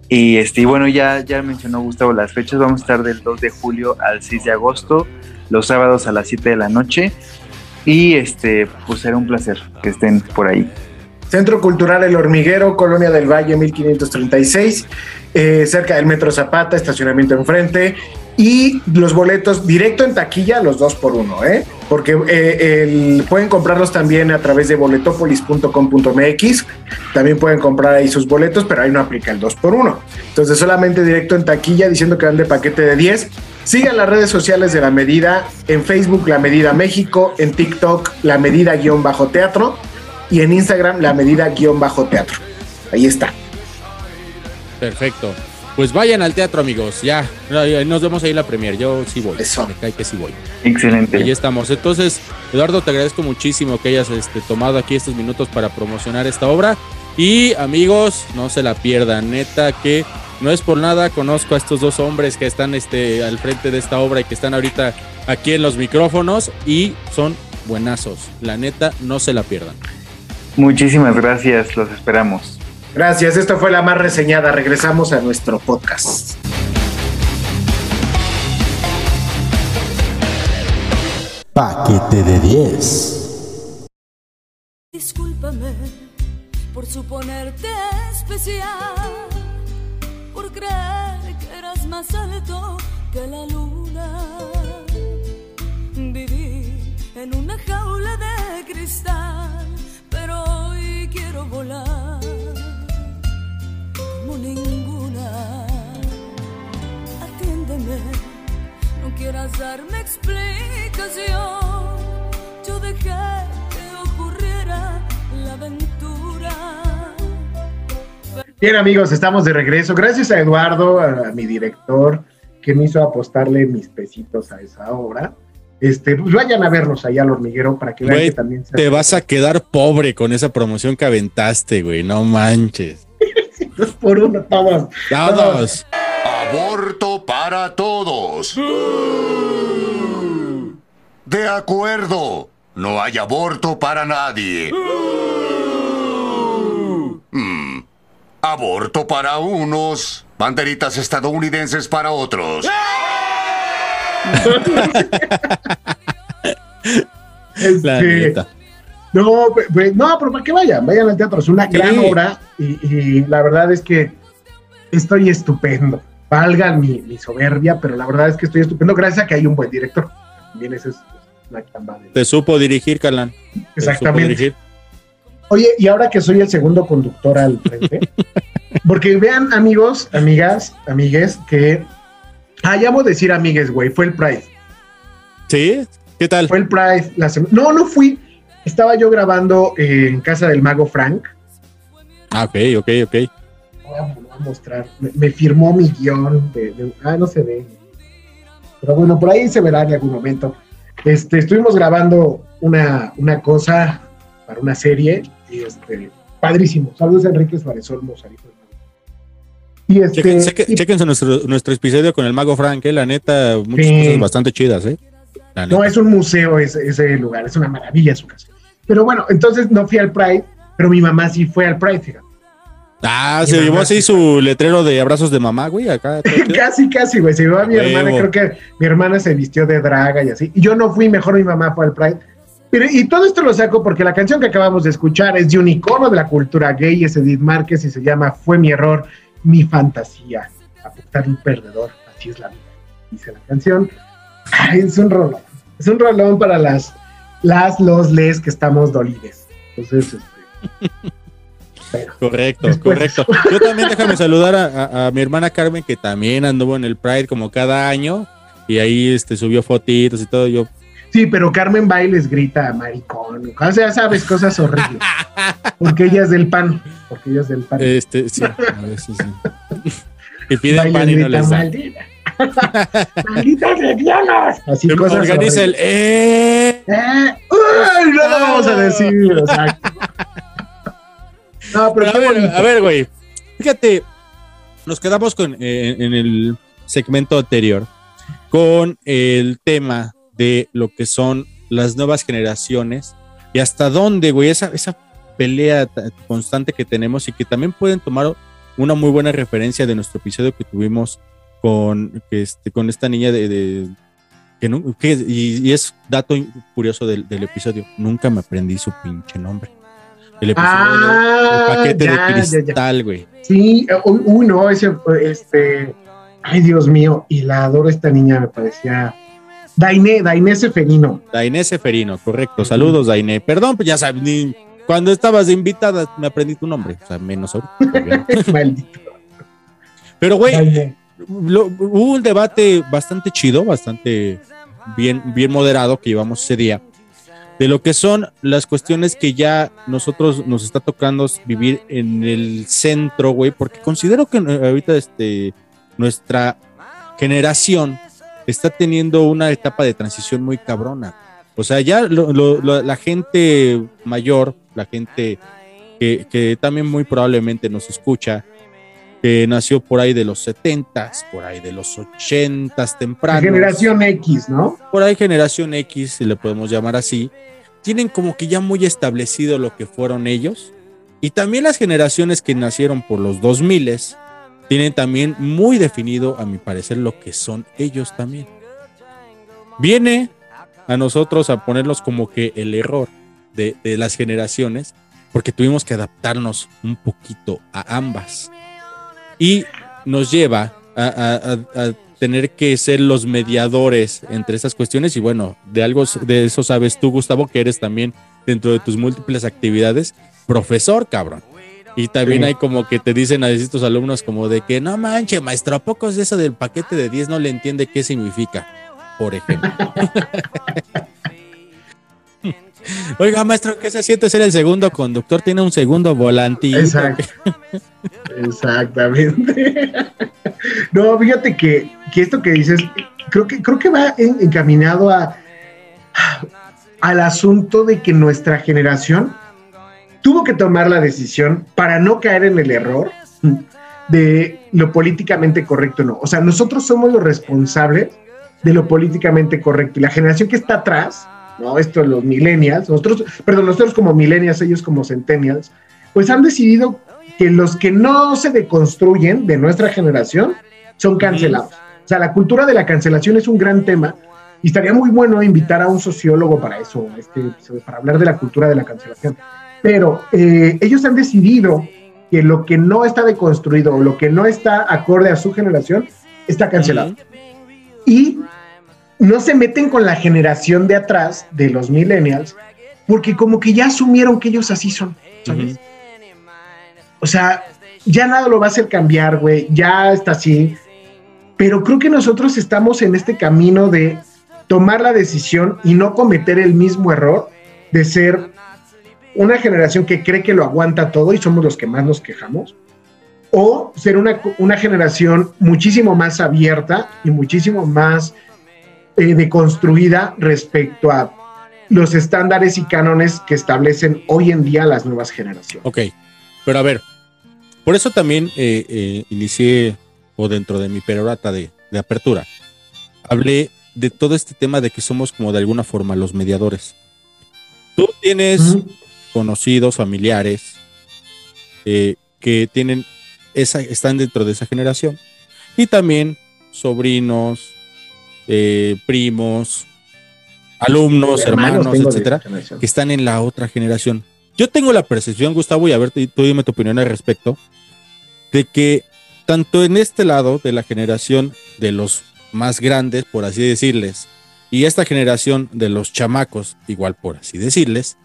Y este, y bueno, ya, ya mencionó Gustavo las fechas. Vamos a estar del 2 de julio al 6 de agosto, los sábados a las 7 de la noche. Y este, pues será un placer que estén por ahí. Centro Cultural El Hormiguero, Colonia del Valle, 1536, eh, cerca del Metro Zapata, estacionamiento enfrente. Y los boletos directo en taquilla, los dos por uno, ¿eh? Porque eh, el- pueden comprarlos también a través de boletopolis.com.mx. También pueden comprar ahí sus boletos, pero ahí no aplica el 2 por 1 Entonces, solamente directo en taquilla diciendo que van de paquete de 10. Sigan las redes sociales de La Medida. En Facebook, La Medida México. En TikTok, La Medida guion bajo teatro. Y en Instagram, La Medida guion bajo teatro. Ahí está. Perfecto. Pues vayan al teatro, amigos. Ya, nos vemos ahí en la premier. Yo sí voy. Me cae que sí voy. Excelente. Ahí estamos. Entonces, Eduardo, te agradezco muchísimo que hayas este, tomado aquí estos minutos para promocionar esta obra. Y amigos, no se la pierdan. Neta que no es por nada, conozco a estos dos hombres que están este, al frente de esta obra y que están ahorita aquí en los micrófonos y son buenazos. La neta, no se la pierdan. Muchísimas gracias, los esperamos. Gracias. Esta fue la más reseñada. Regresamos a nuestro podcast. Paquete de 10. Discúlpame por suponerte especial, por creer que eras más alto que la luna. Viví en una jaula de cristal, quiero volar como ninguna. Atiéndeme, no quieras darme explicación. Yo dejé que ocurriera la aventura. Bien, amigos, estamos de regreso. Gracias a Eduardo, a, mi director, que me hizo apostarle mis pesitos a esa obra. Este, pues vayan a vernos allá al hormiguero para que vean que también se te vas a quedar pobre con esa promoción que aventaste, güey. No manches. *laughs* dos por uno todos. Todos. Aborto para todos. De acuerdo. No hay aborto para nadie. Mm. Aborto para unos, banderitas estadounidenses para otros. Este. No, no, pero para que vayan, vayan al teatro. Es una gran obra y, y la verdad es que estoy estupendo. Valga mi, mi soberbia, pero la verdad es que estoy estupendo gracias a que hay un buen director. También esa es una chamba de- Te supo dirigir, Calán. Te supo Exactamente. dirigir. Oye, y ahora que soy el segundo conductor al frente, *laughs* porque vean, amigos, amigas, amigues, que. Ah, ya voy a decir amigues, güey, fue el Pride. ¿Sí? ¿Qué tal? Fue el Pride. La no, no fui. Estaba yo grabando eh, en casa del mago Frank. Ah, ok, ok, ok. Voy a, voy a mostrar. Me, me firmó mi guion. De, de- ah, no se ve. Pero bueno, por ahí se verá en algún momento. Este, estuvimos grabando una, una cosa para una serie. Y este, padrísimo. Saludos a Enrique Suárez Olmos. fue. Y este, Chequen- chequen- y- Chequense nuestro, nuestro episodio con el mago Frank, eh, la neta, muchas Sí. cosas bastante chidas, ¿eh? No, es un museo ese, ese lugar, es una maravilla su casa. Pero bueno, entonces no fui al Pride, pero mi mamá sí fue al Pride, fíjate. Ah, Mi se llevó así sí su letrero de abrazos de mamá, güey, acá. *laughs* casi, casi, güey. Se llevó a mi Huevo. hermana, creo que mi hermana se vistió de draga y así. Y yo no fui, mejor mi mamá fue al Pride. Pero, y todo esto lo saco porque la canción que acabamos de escuchar es de un icono de la cultura gay, es Edith Márquez y se llama Fue mi error, mi fantasía. Apuntar un perdedor, así es la vida. Dice la canción. Ay, es un rolón. Es un rolón para las, las, los, les que estamos dolides. Entonces, este, Correcto, Después- correcto. Yo también déjame saludar a, a- a mi hermana Carmen, que también anduvo en el Pride como cada año, y ahí este, subió fotitos y todo. Yo, Sí, pero Carmen Bailes grita maricón. O sea, ya sabes, cosas horribles. *laughs* Porque ella es del pan. Porque ella es del pan. este, sí, *laughs* a ver, sí. *laughs* Y piden Bailes pan y no les dan. "Maldita". ¡Malditos lesbianos! Así Em, cosas Organiza el. ¡eh! ¡Eh! ¡Uy! No lo vamos a decir. exacto. No, pero Pero a ver, a ver, güey. Fíjate, nos quedamos con eh, en el segmento anterior con el tema de lo que son las nuevas generaciones y hasta dónde, güey, esa, esa pelea ta- constante que tenemos y que también pueden tomar una muy buena referencia de nuestro episodio que tuvimos con, este, con esta niña de... de- que no- que- y, y es dato curioso del, del episodio, nunca me aprendí su pinche nombre. El episodio Ah, del paquete ya, de cristal, güey. Sí, eh, uy, uy, no, ese, este, Ay, Dios mío, y la adoro esta niña, me parecía. Dainé, Dainé Seferino. Dainé Seferino, correcto. Saludos, Dainé. Perdón, pues ya sabes, ni cuando estabas de invitada me aprendí tu nombre, o sea, menos ahorita. *laughs* *laughs* Maldito. Pero, güey, lo- hubo un debate bastante chido, bastante bien, bien moderado que llevamos ese día, de lo que son las cuestiones que ya nosotros nos está tocando vivir en el centro, güey, porque considero que eh, ahorita este, nuestra generación está teniendo una etapa de transición muy cabrona. O sea, ya lo- lo- lo- la gente mayor, la gente que, que también muy probablemente nos escucha, que nació por ahí de los 70s, por ahí de los 80s La tempranos. generación X, ¿no? Por ahí generación X, si le podemos llamar así, tienen como que ya muy establecido lo que fueron ellos. Y también las generaciones que nacieron por los 2000 tienen también muy definido, a mi parecer, lo que son ellos también. Viene a nosotros a ponerlos como que el error de, las generaciones, porque tuvimos que adaptarnos un poquito a ambas. Y nos lleva a, tener que ser los mediadores entre estas cuestiones. Y bueno, de algo de eso sabes tú, Gustavo, que eres también dentro de tus múltiples actividades, profesor, cabrón. Y también hay como que te dicen a distintos alumnos como de que no manche, maestro, ¿a poco es eso del paquete de 10 no le entiende qué significa? Por ejemplo. *laughs* Oiga, maestro, ¿qué se siente ser el segundo conductor? Tiene un segundo. Exacto. Exactamente. *laughs* No, fíjate que, que esto que dices, creo que, creo que va en- encaminado a, al asunto de que nuestra generación tuvo que tomar la decisión para no caer en el error de lo políticamente correcto o no. O sea, nosotros somos los responsables de lo políticamente correcto. Y la generación que está atrás, ¿no? Esto los millennials, nosotros, perdón, nosotros como millennials, ellos como centennials, pues han decidido que los que no se deconstruyen de nuestra generación son cancelados. O sea, la cultura de la cancelación es un gran tema y estaría muy bueno invitar a un sociólogo para eso, este, para hablar de la cultura de la cancelación. Pero eh, ellos han decidido que lo que no está deconstruido o lo que no está acorde a su generación está cancelado. Y no se meten con la generación de atrás, de los millennials, porque como que ya asumieron que ellos así son. ¿sabes? O sea, ya nada lo va a hacer cambiar, güey, ya está así. Pero creo que nosotros estamos en este camino de tomar la decisión y no cometer el mismo error de ser una generación que cree que lo aguanta todo y somos los que más nos quejamos, o ser una, una generación muchísimo más abierta y muchísimo más eh, deconstruida respecto a los estándares y cánones que establecen hoy en día las nuevas generaciones. Ok, pero a ver, por eso también eh, eh, inicié, o dentro de mi perorata de, de apertura, hablé de todo este tema de que somos como de alguna forma los mediadores. Tú tienes conocidos, familiares, eh, que tienen esa, están dentro de esa generación, y también sobrinos, eh, primos, alumnos, Hermanos hermanos, etcétera, que están en la otra generación. Yo tengo la percepción, Gustavo, y a ver, tú dime tu opinión al respecto, de que tanto en este lado de la generación de los más grandes, por así decirles, y esta generación de los chamacos, igual por así decirles,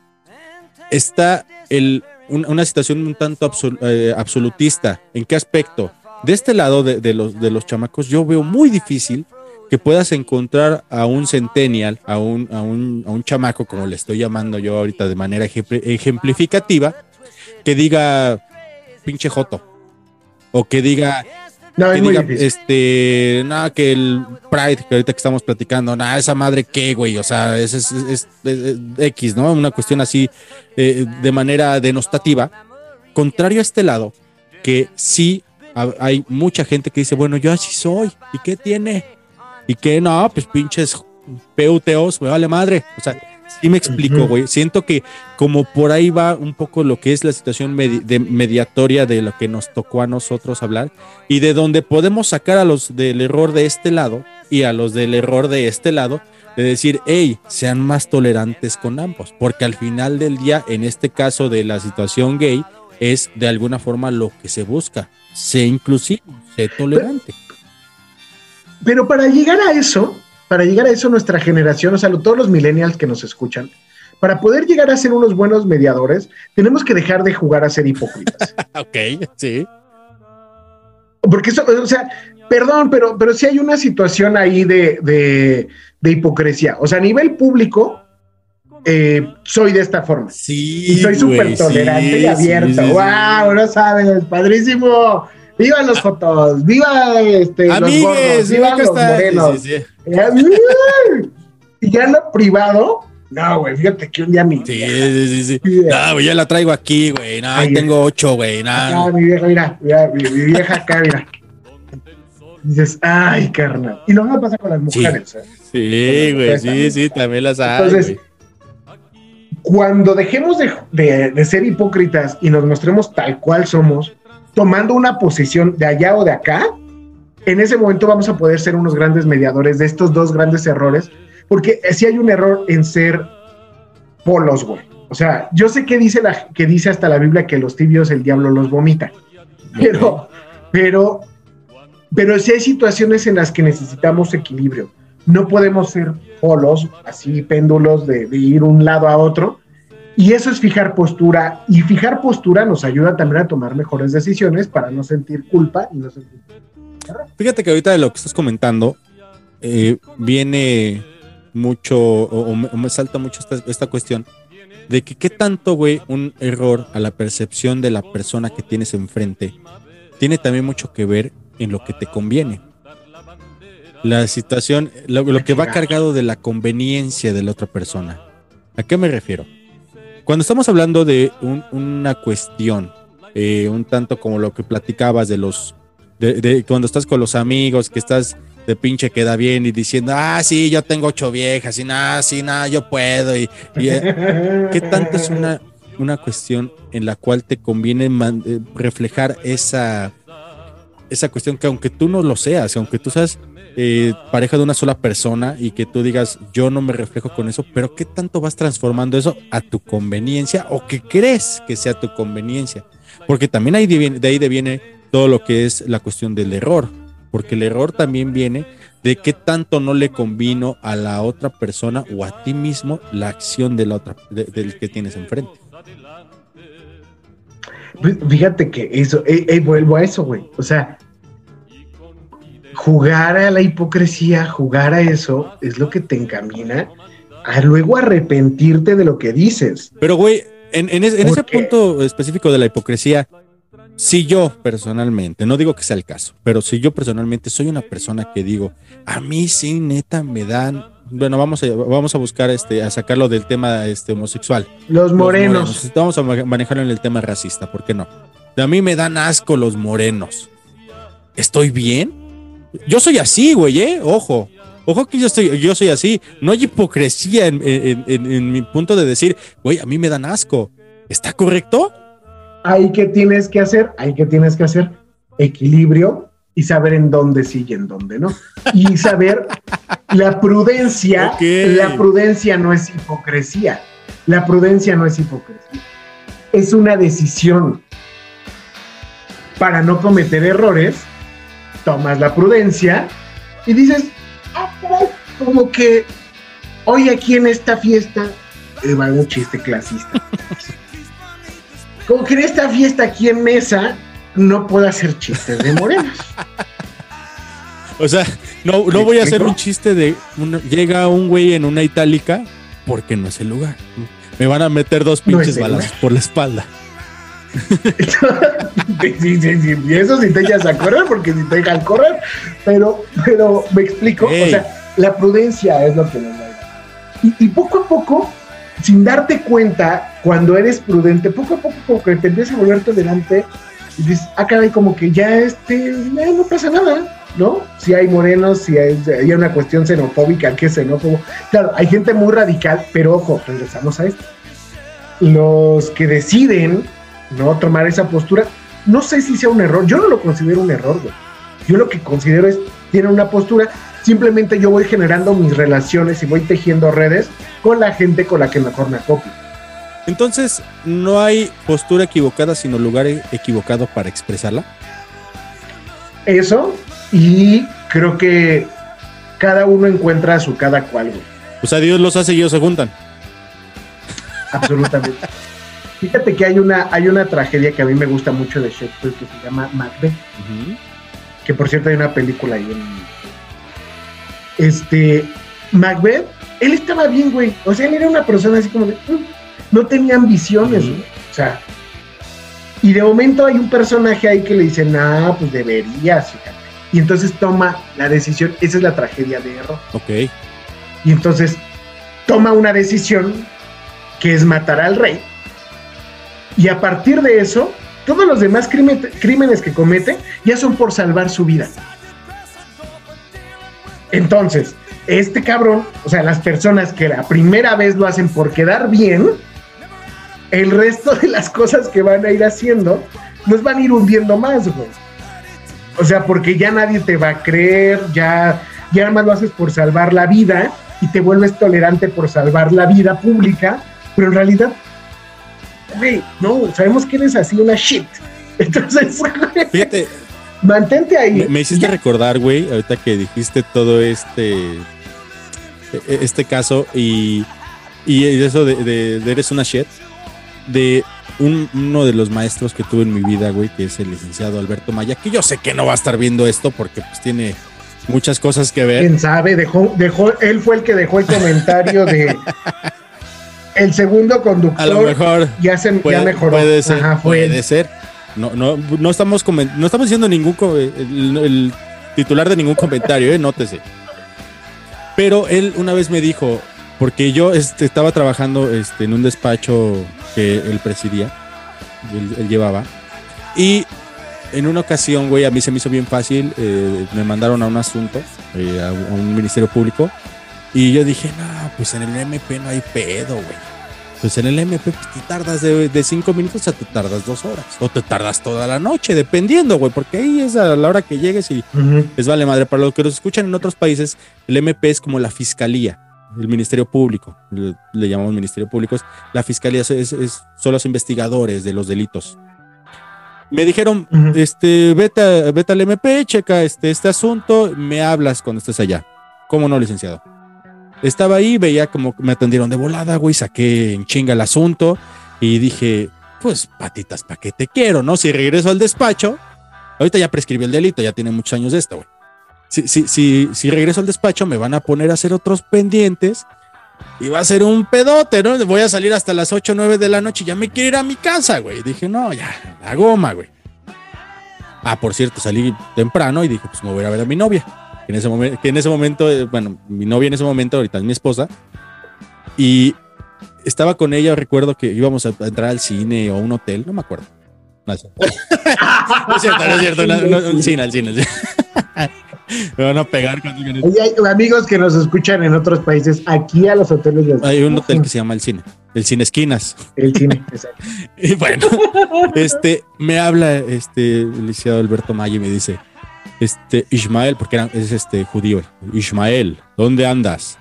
está el, un- una situación un tanto eh, absolutista. ¿En qué aspecto? De este lado de, los, de los chamacos, yo veo muy difícil que puedas encontrar a un centennial, a un, a un, a un chamaco, como le estoy llamando yo ahorita de manera ejempl- ejemplificativa, que diga pinche joto. O que diga, No, que es muy diga, difícil. este, nada, que el Pride, que ahorita que estamos platicando, nada, esa madre qué, güey, o sea, es, es- es- es- es X, ¿no? Una cuestión así eh, de manera denostativa. Contrario a este lado, que sí ha- hay mucha gente que dice, bueno, yo así soy, ¿y qué tiene? Y que no, pues pinches PUTOs, me vale madre. O sea, sí me explico, güey. Siento que como por ahí va un poco lo que es la situación medi- de mediatoria de lo que nos tocó a nosotros hablar y de donde podemos sacar a los del error de este lado y a los del error de este lado de decir, hey, sean más tolerantes con ambos, porque al final del día, en este caso de la situación gay, es de alguna forma lo que se busca, sé inclusivo, sé tolerante. pero para llegar a eso, para llegar a eso, nuestra generación, o sea, todos los millennials que nos escuchan, para poder llegar a ser unos buenos mediadores, tenemos que dejar de jugar a ser hipócritas. *laughs* Ok, sí. Porque eso, o sea, perdón, pero, pero sí hay una situación ahí de, de, de hipocresía. O sea, a nivel público, eh, soy de esta forma. Sí. Y soy súper tolerante sí, y abierto. sí. ¡Wow! No sabes, padrísimo. ¡Viva los fotos! ¡Viva este, los Amigues, gordos! ¡Viva los está. morenos! Sí, sí, sí. Eh, Y ya en lo privado, no, güey, fíjate que un día mi, Sí, sí, sí, sí. No, güey, ya la traigo aquí, güey. No, Ay, tengo ocho, güey. Ah, No. mi vieja, mira, mira, mi, mi vieja acá, mira. Dices, ay, carnal. Y lo mismo pasa con las mujeres. ¿eh? Sí, güey, sí, sí, también las hay. Entonces, güey. cuando dejemos de, de- de ser hipócritas y nos mostremos tal cual somos, tomando una posición de allá o de acá, en ese momento vamos a poder ser unos grandes mediadores de estos dos grandes errores, porque sí hay un error en ser polos, güey. O sea, yo sé que dice, la, que dice hasta la Biblia que los tibios el diablo los vomita, pero, pero, pero sí hay situaciones en las que necesitamos equilibrio. No podemos ser polos, así péndulos de, de ir un lado a otro. Y eso es fijar postura. Y fijar postura nos ayuda también a tomar mejores decisiones para no sentir culpa y no sentir Fíjate que ahorita de lo que estás comentando, eh, viene mucho, o, o me, salta mucho esta, esta cuestión de que qué tanto, güey, un error a la percepción de la persona que tienes enfrente tiene también mucho que ver en lo que te conviene. La situación, lo, lo que va cargado de la conveniencia de la otra persona. ¿A qué me refiero? Cuando estamos hablando de un- una cuestión, eh, un tanto como lo que platicabas de los, de, cuando estás con los amigos, que estás de pinche queda bien y diciendo, ah, sí, yo tengo ocho viejas, y nada, sí, nada, yo puedo. Y, eh, ¿Qué tanto es una, una cuestión en la cual te conviene eh, reflejar esa, esa cuestión que aunque tú no lo seas, aunque tú seas eh, pareja de una sola persona y que tú digas, yo no me reflejo con eso, pero ¿qué tanto vas transformando eso a tu conveniencia o que crees que sea tu conveniencia? Porque también ahí de ahí deviene todo lo que es la cuestión del error, porque el error también viene de qué tanto no le convino a la otra persona o a ti mismo la acción de la otra, de- del que tienes enfrente. Fíjate que eso, eh, eh, vuelvo a eso, güey. O sea, jugar a la hipocresía, jugar a eso, es lo que te encamina a luego arrepentirte de lo que dices. Pero, güey, en, en es- en ese punto específico de la hipocresía, si yo personalmente, no digo que sea el caso, pero si yo personalmente soy una persona que digo, a mí sí, neta, me dan. Bueno, vamos a, vamos a buscar este, a sacarlo del tema este, homosexual. Los morenos. Vamos a ma- manejarlo en el tema racista, ¿por qué no? A mí me dan asco los morenos. ¿Estoy bien? Yo soy así, güey, ¿eh? Ojo. Ojo que yo, estoy, yo soy así. No hay hipocresía en, en- en- en mi punto de decir, güey, a mí me dan asco. ¿Está correcto? Ahí que tienes que hacer, ahí que tienes que hacer equilibrio y saber en dónde sí y en dónde no. Y saber la prudencia, la prudencia no es hipocresía. La prudencia no es hipocresía. Es una decisión. Para no cometer errores, tomas la prudencia y dices, ah, como que hoy aquí en esta fiesta, eh, va un chiste clasista. *laughs* Como que en esta fiesta aquí en mesa no puedo hacer chistes de morenos. O sea, no, no ¿Me voy a hacer un chiste de una- llega un güey en una itálica porque no es el lugar. Me van a meter dos No es pinches balas lugar. por la espalda. Sí, sí, sí. Y eso si te echas a correr, porque si te dejan correr. Pero, pero me explico. Ey. O sea, la prudencia es lo que nos da. Y, y poco a poco, sin darte cuenta, cuando eres prudente, poco a poco como que te empiezas a volver tolerante y dices, ah, caray, como que ya este, ya no pasa nada, ¿no? Si hay morenos, si hay, hay una cuestión xenofóbica, que es xenófobo. Claro, hay gente muy radical, pero ojo, regresamos a esto. Los que deciden no tomar esa postura, no sé si sea un error, yo no lo considero un error, güey. Yo lo que considero es, tienen una postura, simplemente yo voy generando mis relaciones y voy tejiendo redes con la gente con la que mejor me acoplo. Entonces, no hay postura equivocada, sino lugar e- equivocado para expresarla. Eso, y creo que cada uno encuentra a su cada cual, güey. O sea, Dios los hace y ellos se juntan. Absolutamente. *laughs* Fíjate que hay una, hay una tragedia que a mí me gusta mucho de Shakespeare que se llama Macbeth. Que por cierto hay una película ahí en. Este. Macbeth, él estaba bien, güey. O sea, él era una persona así como de. "Mm", no tenía ambiciones, güey. O sea. Y de momento hay un personaje ahí que le dice, nah, pues deberías, fíjate. Y entonces toma la decisión. Esa es la tragedia de Error. Ok. Y entonces toma una decisión que es matar al rey. Y a partir de eso, todos los demás crímenes que comete ya son por salvar su vida. Entonces, este cabrón, o sea, las personas que la primera vez lo hacen por quedar bien, el resto de las cosas que van a ir haciendo nos van a ir hundiendo más, güey. O sea, porque ya nadie te va a creer, ya, ya más lo haces por salvar la vida y te vuelves tolerante por salvar la vida pública, pero en realidad, güey, no, sabemos que eres así una shit. *laughs* Entonces, güey, Fíjate, mantente ahí. me, me hiciste recordar, güey, ahorita que dijiste todo este e- este caso y, y eso de, de- de eres una shit, de un- uno de los maestros que tuve en mi vida, güey, que es el licenciado Alberto Maya, que yo sé que no va a estar viendo esto porque pues tiene muchas cosas que ver. quién sabe, dejó, dejó, él fue el que dejó el comentario de *laughs* el segundo conductor. A lo mejor ya se puede, ya mejoró. puede ser, Ajá, puede ser. No, no, no estamos no estamos diciendo ningún el, el titular de ningún comentario, eh, nótese. Pero él una vez me dijo, porque yo este, estaba trabajando este, en un despacho que él presidía, él, él llevaba, y en una ocasión, güey, a mí se me hizo bien fácil, eh, me mandaron a un asunto, eh, a un ministerio público, y yo dije, no, pues en el MP no hay pedo, güey. Pues en el MP pues, te tardas de, de cinco minutos a te tardas dos horas. O te tardas toda la noche, dependiendo, güey. Porque ahí es a la hora que llegues y Ujú. les vale madre. Para los que nos escuchan en otros países, el MP es como la fiscalía, el Ministerio Público. Le, le llamamos Ministerio Público. La fiscalía es, es- es- son los investigadores de los delitos. Me dijeron, este, vete, vete al MP, checa este, este asunto, me hablas cuando estés allá. ¿Cómo no, licenciado? Estaba ahí, veía como me atendieron de volada, güey, saqué en chinga el asunto y dije, pues patitas, ¿para qué te quiero, no? Si regreso al despacho, ahorita ya prescribió el delito, ya tiene muchos años de esto, güey. Si, si, si, si regreso al despacho, me van a poner a hacer otros pendientes y va a ser un pedote, ¿no? Voy a salir hasta las 8 o 9 de la noche y ya me quiero ir a mi casa, güey. Dije, no, ya, la goma, güey. Ah, por cierto, salí temprano y dije, pues me voy a ver a mi novia. Que en ese momento, que en ese momento, eh, bueno, mi novia en ese momento, ahorita es mi esposa. Y estaba con ella, recuerdo que íbamos a, entrar al cine o a un hotel, no me acuerdo. No es cierto, *laughs* no es cierto, no es cierto, no, un cine, al cine. al cine. *laughs* me van a pegar Oye, hay amigos que nos escuchan en otros países, aquí a los hoteles les Hay un hotel que se llama el cine, el cine esquinas. el cine. *laughs* exacto. Y bueno, este, me habla este el licenciado Alberto Maya y me dice, este, Ismael, porque es este judío, Ismael, ¿dónde andas?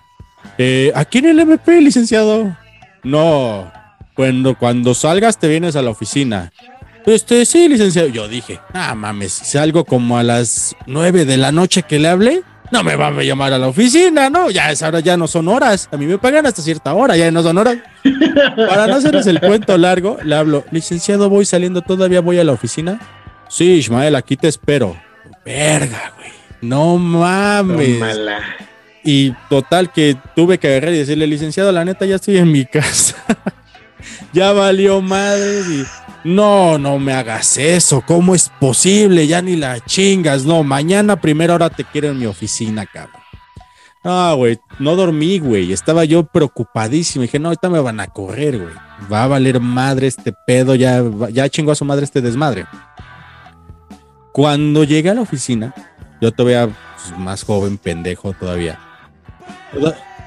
"Eh, aquí en el MP, licenciado. No, cuando, cuando salgas te vienes a la oficina. Este, sí, licenciado. Yo dije, ah, mames, salgo como a las nueve de la noche que le hablé, no me van a llamar a la oficina, ¿no? Ya es ahora ya no son horas. A mí me pagan hasta cierta hora, ya no son horas. Para no hacerles el cuento largo, le hablo, licenciado, voy saliendo, todavía voy a la oficina. Sí, Ismael, aquí te espero. Verga, güey. No mames. Tómala. Y total que tuve que agarrar y decirle, licenciado, la neta, ya estoy en mi casa. *laughs* ya valió madre. Y no, no me hagas eso. ¿Cómo es posible? Ya ni la chingas. No, mañana primera hora te quiero en mi oficina, cabrón. Ah, güey, no dormí, güey. Estaba yo preocupadísimo. Dije, no, ahorita me van a correr, güey. Va a valer madre este pedo. Ya, ya chingó a su madre este desmadre. Cuando llegué a la oficina, yo todavía pues, más joven, pendejo todavía.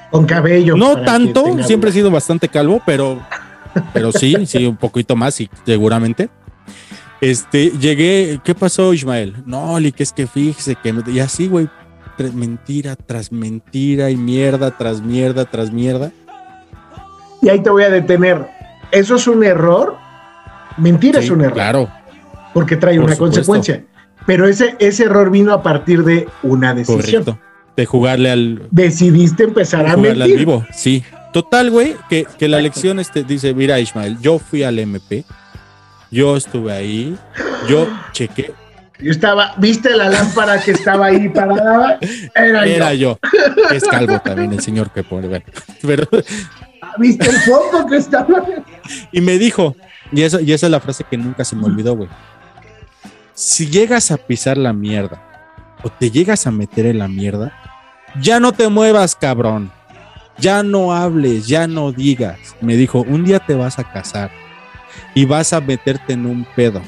Con cabello. No tanto, siempre he sido bastante calvo, pero, pero sí, sí, un poquito más, y seguramente. Este, llegué, ¿qué pasó, Ismael? No, Li, que es que fíjese que, y así, güey, mentira tras mentira y mierda tras mierda tras mierda. Y ahí te voy a detener. ¿Eso es un error? Mentira Sí, es un error. Claro, Porque trae Por una supuesto. consecuencia. Pero ese, ese error vino a partir de una decisión. correcto. de jugarle al, Decidiste empezar de a jugarle al mentir. vivo. Sí. Total, güey, que, que la lección este, dice, mira, Ismael, yo fui al MP, yo estuve ahí, yo chequé, Yo estaba, ¿viste la lámpara que estaba ahí parada? Era, era yo. yo. Es calvo también el señor que pone, bueno, pero ¿Viste el foco que estaba? *laughs* Y me dijo, y, eso, y esa es la frase que nunca se me olvidó, güey. Si llegas a pisar la mierda o te llegas a meter en la mierda, ya no te muevas, cabrón. Ya no hables, ya no digas. Me dijo, un día te vas a casar y vas a meterte en un pedo.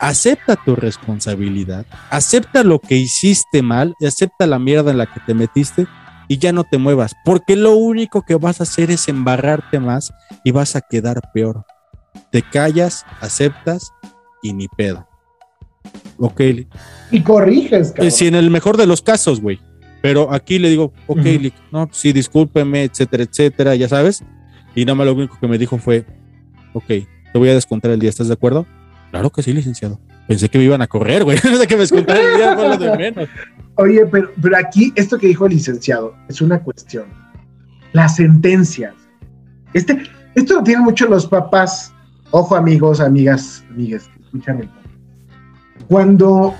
Acepta tu responsabilidad, acepta lo que hiciste mal y acepta la mierda en la que te metiste y ya no te muevas, porque lo único que vas a hacer es embarrarte más y vas a quedar peor. Te callas, aceptas y ni pedo. Ok. Y corriges, cabrón. Sí, en el mejor de los casos, güey. Pero aquí le digo, ok, no, sí, discúlpeme, etcétera, etcétera, ya sabes. Y nada más lo único que me dijo fue, ok, te voy a descontar el día, ¿estás de acuerdo? Claro que sí, licenciado. Pensé que me iban a correr, güey. *laughs* de que me descontaran el día fue lo de menos. Oye, pero, pero aquí, esto que dijo el licenciado, es una cuestión. Las sentencias. Este, esto lo tienen mucho los papás. Ojo, amigos, amigas, amigas, que escuchan el. Cuando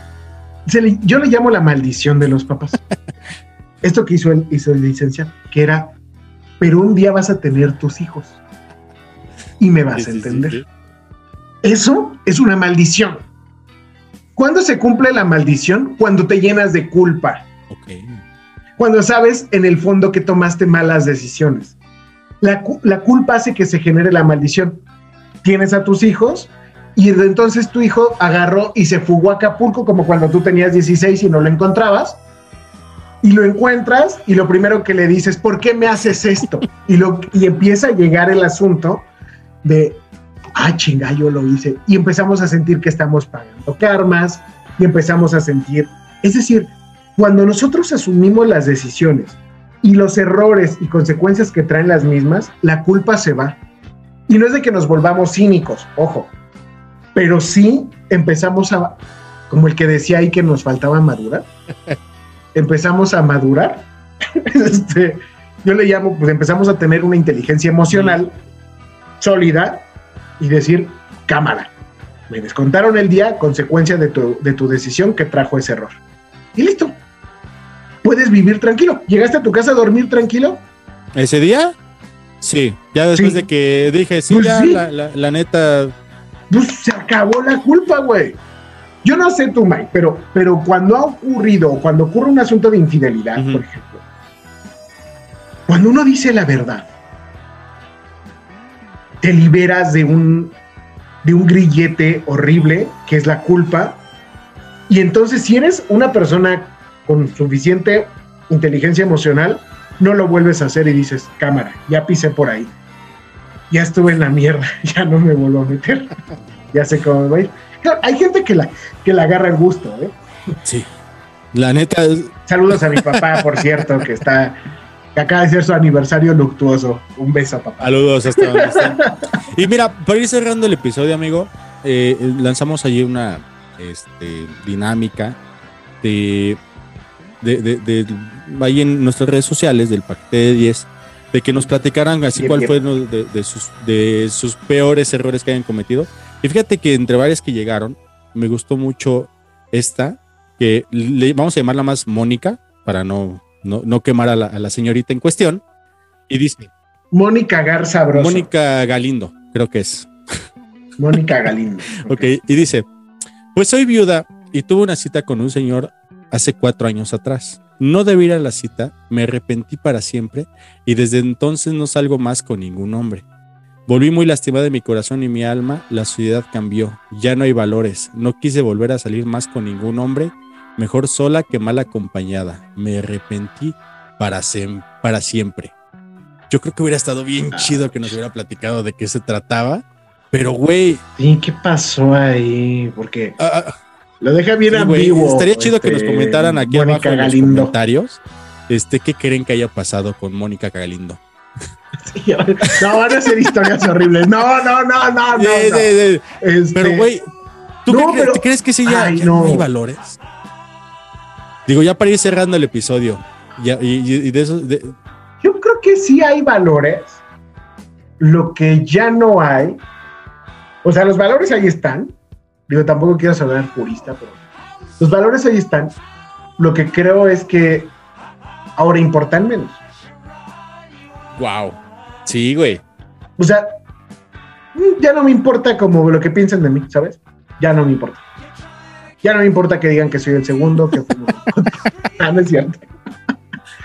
se le- yo le llamo la maldición de los papás. *laughs* Esto que hizo el, hizo el licenciado, que era, pero un día vas a tener tus hijos y me vas Sí, a sí, sí, entender. sí. Eso es una maldición. ¿Cuándo se cumple la maldición? Cuando te llenas de culpa. Ok. Cuando sabes en el fondo que tomaste malas decisiones. La, la culpa hace que se genere la maldición. Tienes a tus hijos y entonces tu hijo agarró y se fugó a Acapulco como cuando tú tenías 16 y no lo encontrabas. Y lo encuentras y lo primero que le dices, ¿por qué me haces esto? Y, lo, y empieza a llegar el asunto de, ah, chinga, yo lo hice. Y empezamos a sentir que estamos pagando karmas y empezamos a sentir, es decir, cuando nosotros asumimos las decisiones y los errores y consecuencias que traen las mismas, la culpa se va. Y no es de que nos volvamos cínicos, ojo, pero sí empezamos a, como el que decía ahí que nos faltaba madurar, *laughs* empezamos a madurar. *laughs* este, yo le llamo, pues empezamos a tener una inteligencia emocional sólida y decir, cámara, me descontaron el día, consecuencia de tu, de tu decisión que trajo ese error. Y listo. Puedes vivir tranquilo. ¿Llegaste a tu casa a dormir tranquilo? ¿Ese día? Sí, ya después Sí. de que dije, sí, Pues ya, sí. La, la- la neta, Pues se acabó la culpa, güey. Yo no sé tú, Mike, pero, pero cuando ha ocurrido, cuando ocurre un asunto de infidelidad, Ujú. por ejemplo, cuando uno dice la verdad, te liberas de un, de un grillete horrible que es la culpa. Y entonces, si eres una persona con suficiente inteligencia emocional, no lo vuelves a hacer y dices, cámara, ya pisé por ahí. Ya estuve en la mierda, *laughs* ya no me vuelvo a meter. ya sé cómo me va a ir. Claro, hay gente que la, que la agarra el gusto, ¿eh? sí. La neta, Saludos a mi papá, por cierto, que está que acaba de ser su aniversario luctuoso. Un beso, papá. saludos hasta donde estén. Y mira, para ir cerrando el episodio, amigo, eh, lanzamos allí una este, dinámica de, de, de- de- ahí en nuestras redes sociales del paquete de 10, de que nos platicaran así cuál fue uno de, de sus, de sus peores errores que hayan cometido. Y fíjate que entre varias que llegaron, me gustó mucho esta, que le vamos a llamarla más Mónica, para no, no, no quemar a la, a la señorita en cuestión. Y dice, Mónica Garza Broso. Mónica Galindo, creo que es. Mónica Galindo. *laughs* Ok, y dice, pues soy viuda y tuve una cita con un señor hace cuatro años atrás. No debí ir a la cita, me arrepentí para siempre y desde entonces no salgo más con ningún hombre. Volví muy lastimada de mi corazón y mi alma, la sociedad cambió, ya no hay valores, no quise volver a salir más con ningún hombre, mejor sola que mal acompañada. Me arrepentí para, sem- para siempre. Yo creo que hubiera estado bien chido que nos hubiera platicado de qué se trataba, pero güey, Sí, ¿qué pasó ahí? Porque ah, ah, lo deja bien Sí, ambiguo. Estaría chido que nos este, comentaran aquí Mónica abajo en los comentarios este, qué creen que haya pasado con Mónica Galindo. *laughs* Sí, no, van a ser historias horribles. No, no, no, no, no. No. Este, Pero, güey, ¿tú no, crees, pero- crees que sí ya, Ay, ya no. hay valores? Digo, ya para ir cerrando el episodio, Y, y- y de eso, de- Yo creo que sí hay valores. Lo que ya no hay. O sea, los valores ahí están. Digo, tampoco quiero sonar purista, pero los valores ahí están. Lo que creo es que ahora importan menos. wow. Sí, güey. O sea, mm, ya no me importa como lo que piensen de mí, ¿sabes? Ya no me importa. Ya no me importa que digan que soy el segundo, que *laughs* Ah, no es cierto.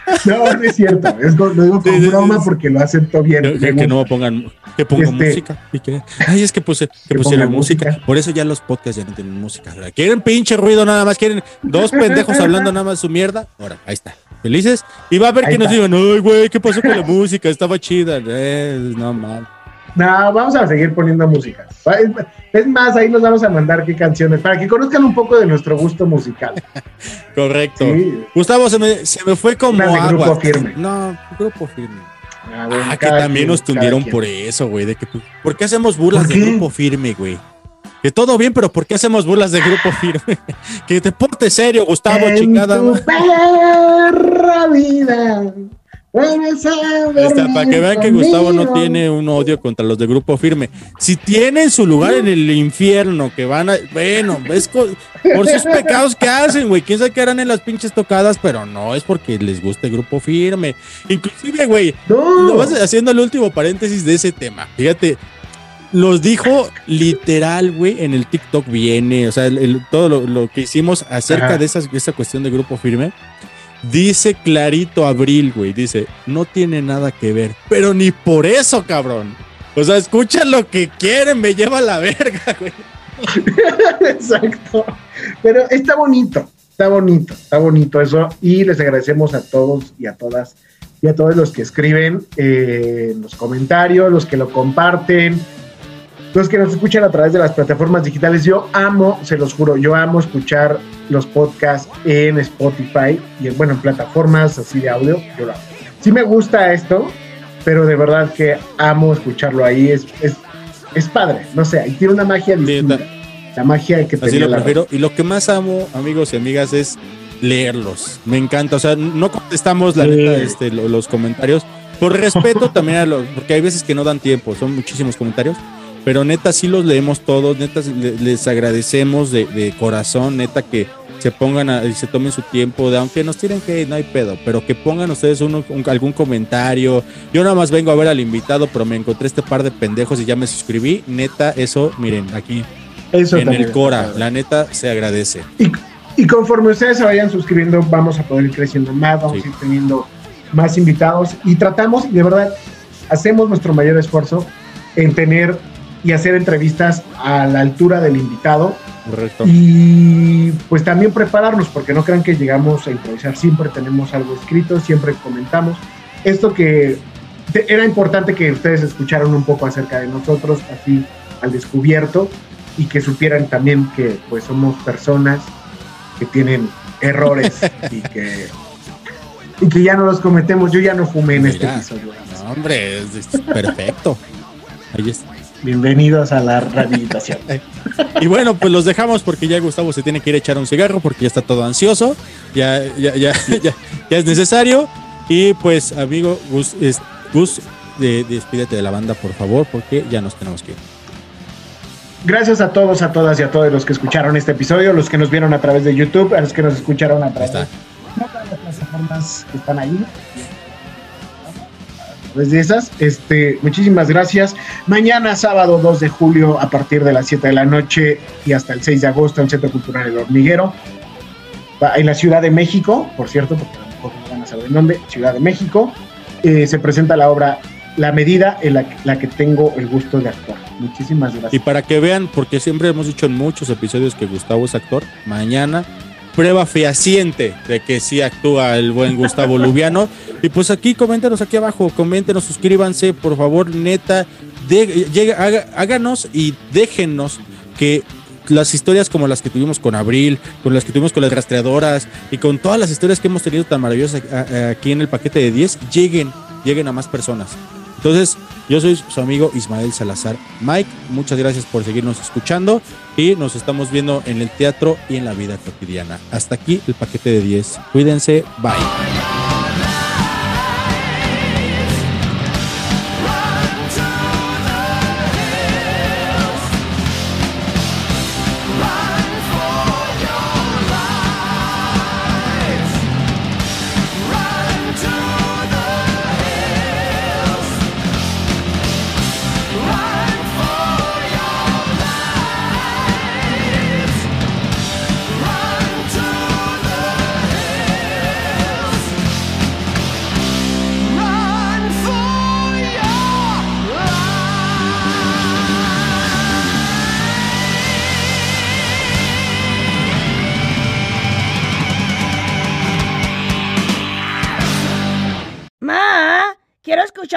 *laughs* No, no es cierto. Es lo digo con Sí, broma sí. porque lo acepto bien. Que, que- Me que no pongan, que pongan Este- música. y que- ay, es que puse, que pusieron música. música. Por eso ya los podcasts ya no tienen música. Quieren pinche ruido nada más, quieren dos pendejos hablando nada más su mierda. Ahora, ahí está. ¿Felices? Y va a haber Ahí que nos digan, ay, güey, ¿qué pasó con la música? Estaba chida. Eh, no, mal. No, vamos a seguir poniendo música. Es- más, ahí nos vamos a mandar qué canciones, para que conozcan un poco de nuestro gusto musical. *laughs* Correcto. Sí. Gustavo, se me, se me fue como agua. Grupo Firme. No, grupo firme. Ah, bueno, Ah, que también quien, nos tundieron por eso, güey. De que, ¿Por qué hacemos burlas ¿Por de grupo firme, güey? Que todo bien, pero ¿por qué hacemos burlas de grupo firme? *laughs* que te portes serio, Gustavo, En chingada. tu perra vida, Está, para que vean que Gustavo no tiene un odio contra los de Grupo Firme. Si tienen su lugar en el infierno, que van a. Bueno, es por sus pecados que hacen, güey. Quién sabe qué harán en las pinches tocadas, pero no es porque les guste Grupo Firme. Inclusive, güey, No. lo vas haciendo el último paréntesis de ese tema. Fíjate. Los dijo literal, güey, en el TikTok viene, o sea, el- todo lo, lo que hicimos acerca Ajá. de esa cuestión de grupo firme, Dice clarito Abril, güey. Dice, no tiene nada que ver. Pero ni por eso, cabrón. O sea, escuchan lo que quieren, me lleva a la verga, *laughs* güey. Exacto. Pero está bonito, está bonito, está bonito eso. Y les agradecemos a todos y a todas y a todos los que escriben eh, los comentarios, los que lo comparten, los que nos escuchan a través de las plataformas digitales. Yo amo, se los juro, yo amo escuchar los podcasts en Spotify y en, bueno, en plataformas así de audio. Yo lo amo. Sí me gusta esto, pero de verdad que amo escucharlo ahí. Es, es, es padre, no sé, ahí tiene una magia distinta. La magia que Así lo la prefiero. Y lo que más amo, amigos y amigas, es leerlos. Me encanta. O sea, no contestamos la Sí. neta este, lo- los comentarios. Por respeto también a los, porque hay veces que no dan tiempo, son muchísimos comentarios. Pero neta, sí los leemos todos, neta, le- les agradecemos de, de corazón, neta, que se pongan a- y se tomen su tiempo, de aunque nos tiren que no hay pedo, pero que pongan ustedes uno, un- algún comentario. Yo nada más vengo a ver al invitado, pero me encontré este par de pendejos y ya me suscribí. Neta, eso, miren, aquí Eso en el Cora, la neta se agradece. Y conforme ustedes se vayan suscribiendo, vamos a poder ir creciendo más, vamos a ir teniendo más invitados y tratamos, y de verdad, hacemos nuestro mayor esfuerzo en tener y hacer entrevistas a la altura del invitado Correcto. y pues también prepararnos, porque no crean que llegamos a improvisar, siempre tenemos algo escrito, siempre comentamos. Esto que te- era importante que ustedes escucharan un poco acerca de nosotros, así al descubierto, y que supieran también que pues somos personas que tienen errores *laughs* y que, y que ya no los cometemos. Yo ya no fumé en este episodio. no, hombre, es, es perfecto. Ahí está. Bienvenidos a la rehabilitación. *laughs* Y bueno, pues los dejamos porque ya Gustavo se tiene que ir a echar un cigarro porque ya está todo ansioso. Ya, ya, ya, *laughs* ya, ya es necesario. Y pues, amigo, Gus, es- Gus de- despídete de la banda, por favor, porque ya nos tenemos que ir. Gracias a todos, a todas y a todos los que escucharon este episodio, los que nos vieron a través de YouTube, a los que nos escucharon a través de todas las plataformas que están ahí. Través de esas, este, muchísimas gracias. Mañana, sábado 2 de julio, a partir de las 7 de la noche y hasta el 6 de agosto, en Centro Cultural El Hormiguero, en la Ciudad de México, por cierto, porque a lo mejor no van a saber en dónde, Ciudad de México, eh, se presenta la obra La medida en la, la que tengo el gusto de actuar. Muchísimas gracias. Y para que vean, porque siempre hemos dicho en muchos episodios que Gustavo es actor, mañana prueba fehaciente de que sí actúa el buen Gustavo Lubiano. Y pues aquí, coméntenos aquí abajo, coméntenos, suscríbanse, por favor, neta, de- llega- háganos y déjennos que las historias como las que tuvimos con Abril, con las que tuvimos con las rastreadoras y con todas las historias que hemos tenido tan maravillosas a- a- aquí en el paquete de 10, lleguen, lleguen a más personas. Entonces, yo soy su amigo Ismael Salazar. Mike, muchas gracias por seguirnos escuchando y nos estamos viendo en el teatro y en la vida cotidiana. Hasta aquí el paquete de 10. Cuídense, bye.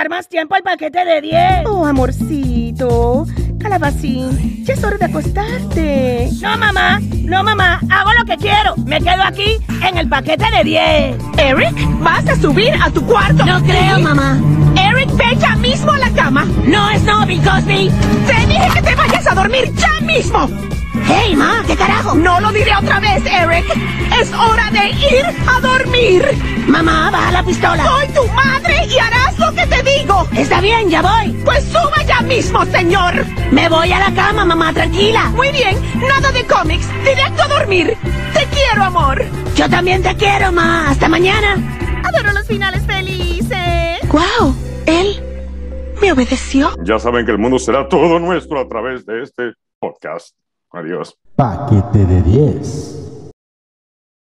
Más tiempo el paquete de 10. Oh, amorcito. Calabacín, ya es hora de acostarte. No, mamá, no, mamá, hago lo que quiero. Me quedo aquí en el paquete de 10. Eric, ¿vas a subir a tu cuarto? No creo, mamá. Eric, ve ya mismo a la cama. No es no, Bill Cosby. Te dije que te vayas a dormir ya mismo. Hey, ma, ¿qué carajo? No lo diré otra vez, Eric. Es hora de ir a dormir. Mamá, baja la pistola. Soy tu madre y harás lo que te digo. Está bien, ya voy. Pues suba ya mismo, señor. Me voy a la cama, mamá, tranquila. Muy bien, nada de cómics. Directo a dormir. Te quiero, amor. Yo también te quiero, ma. Hasta mañana. Adoro los finales felices. ¡Wow! Él me obedeció. Ya saben que el mundo será todo nuestro a través de este podcast. Adiós. Paquete de 10.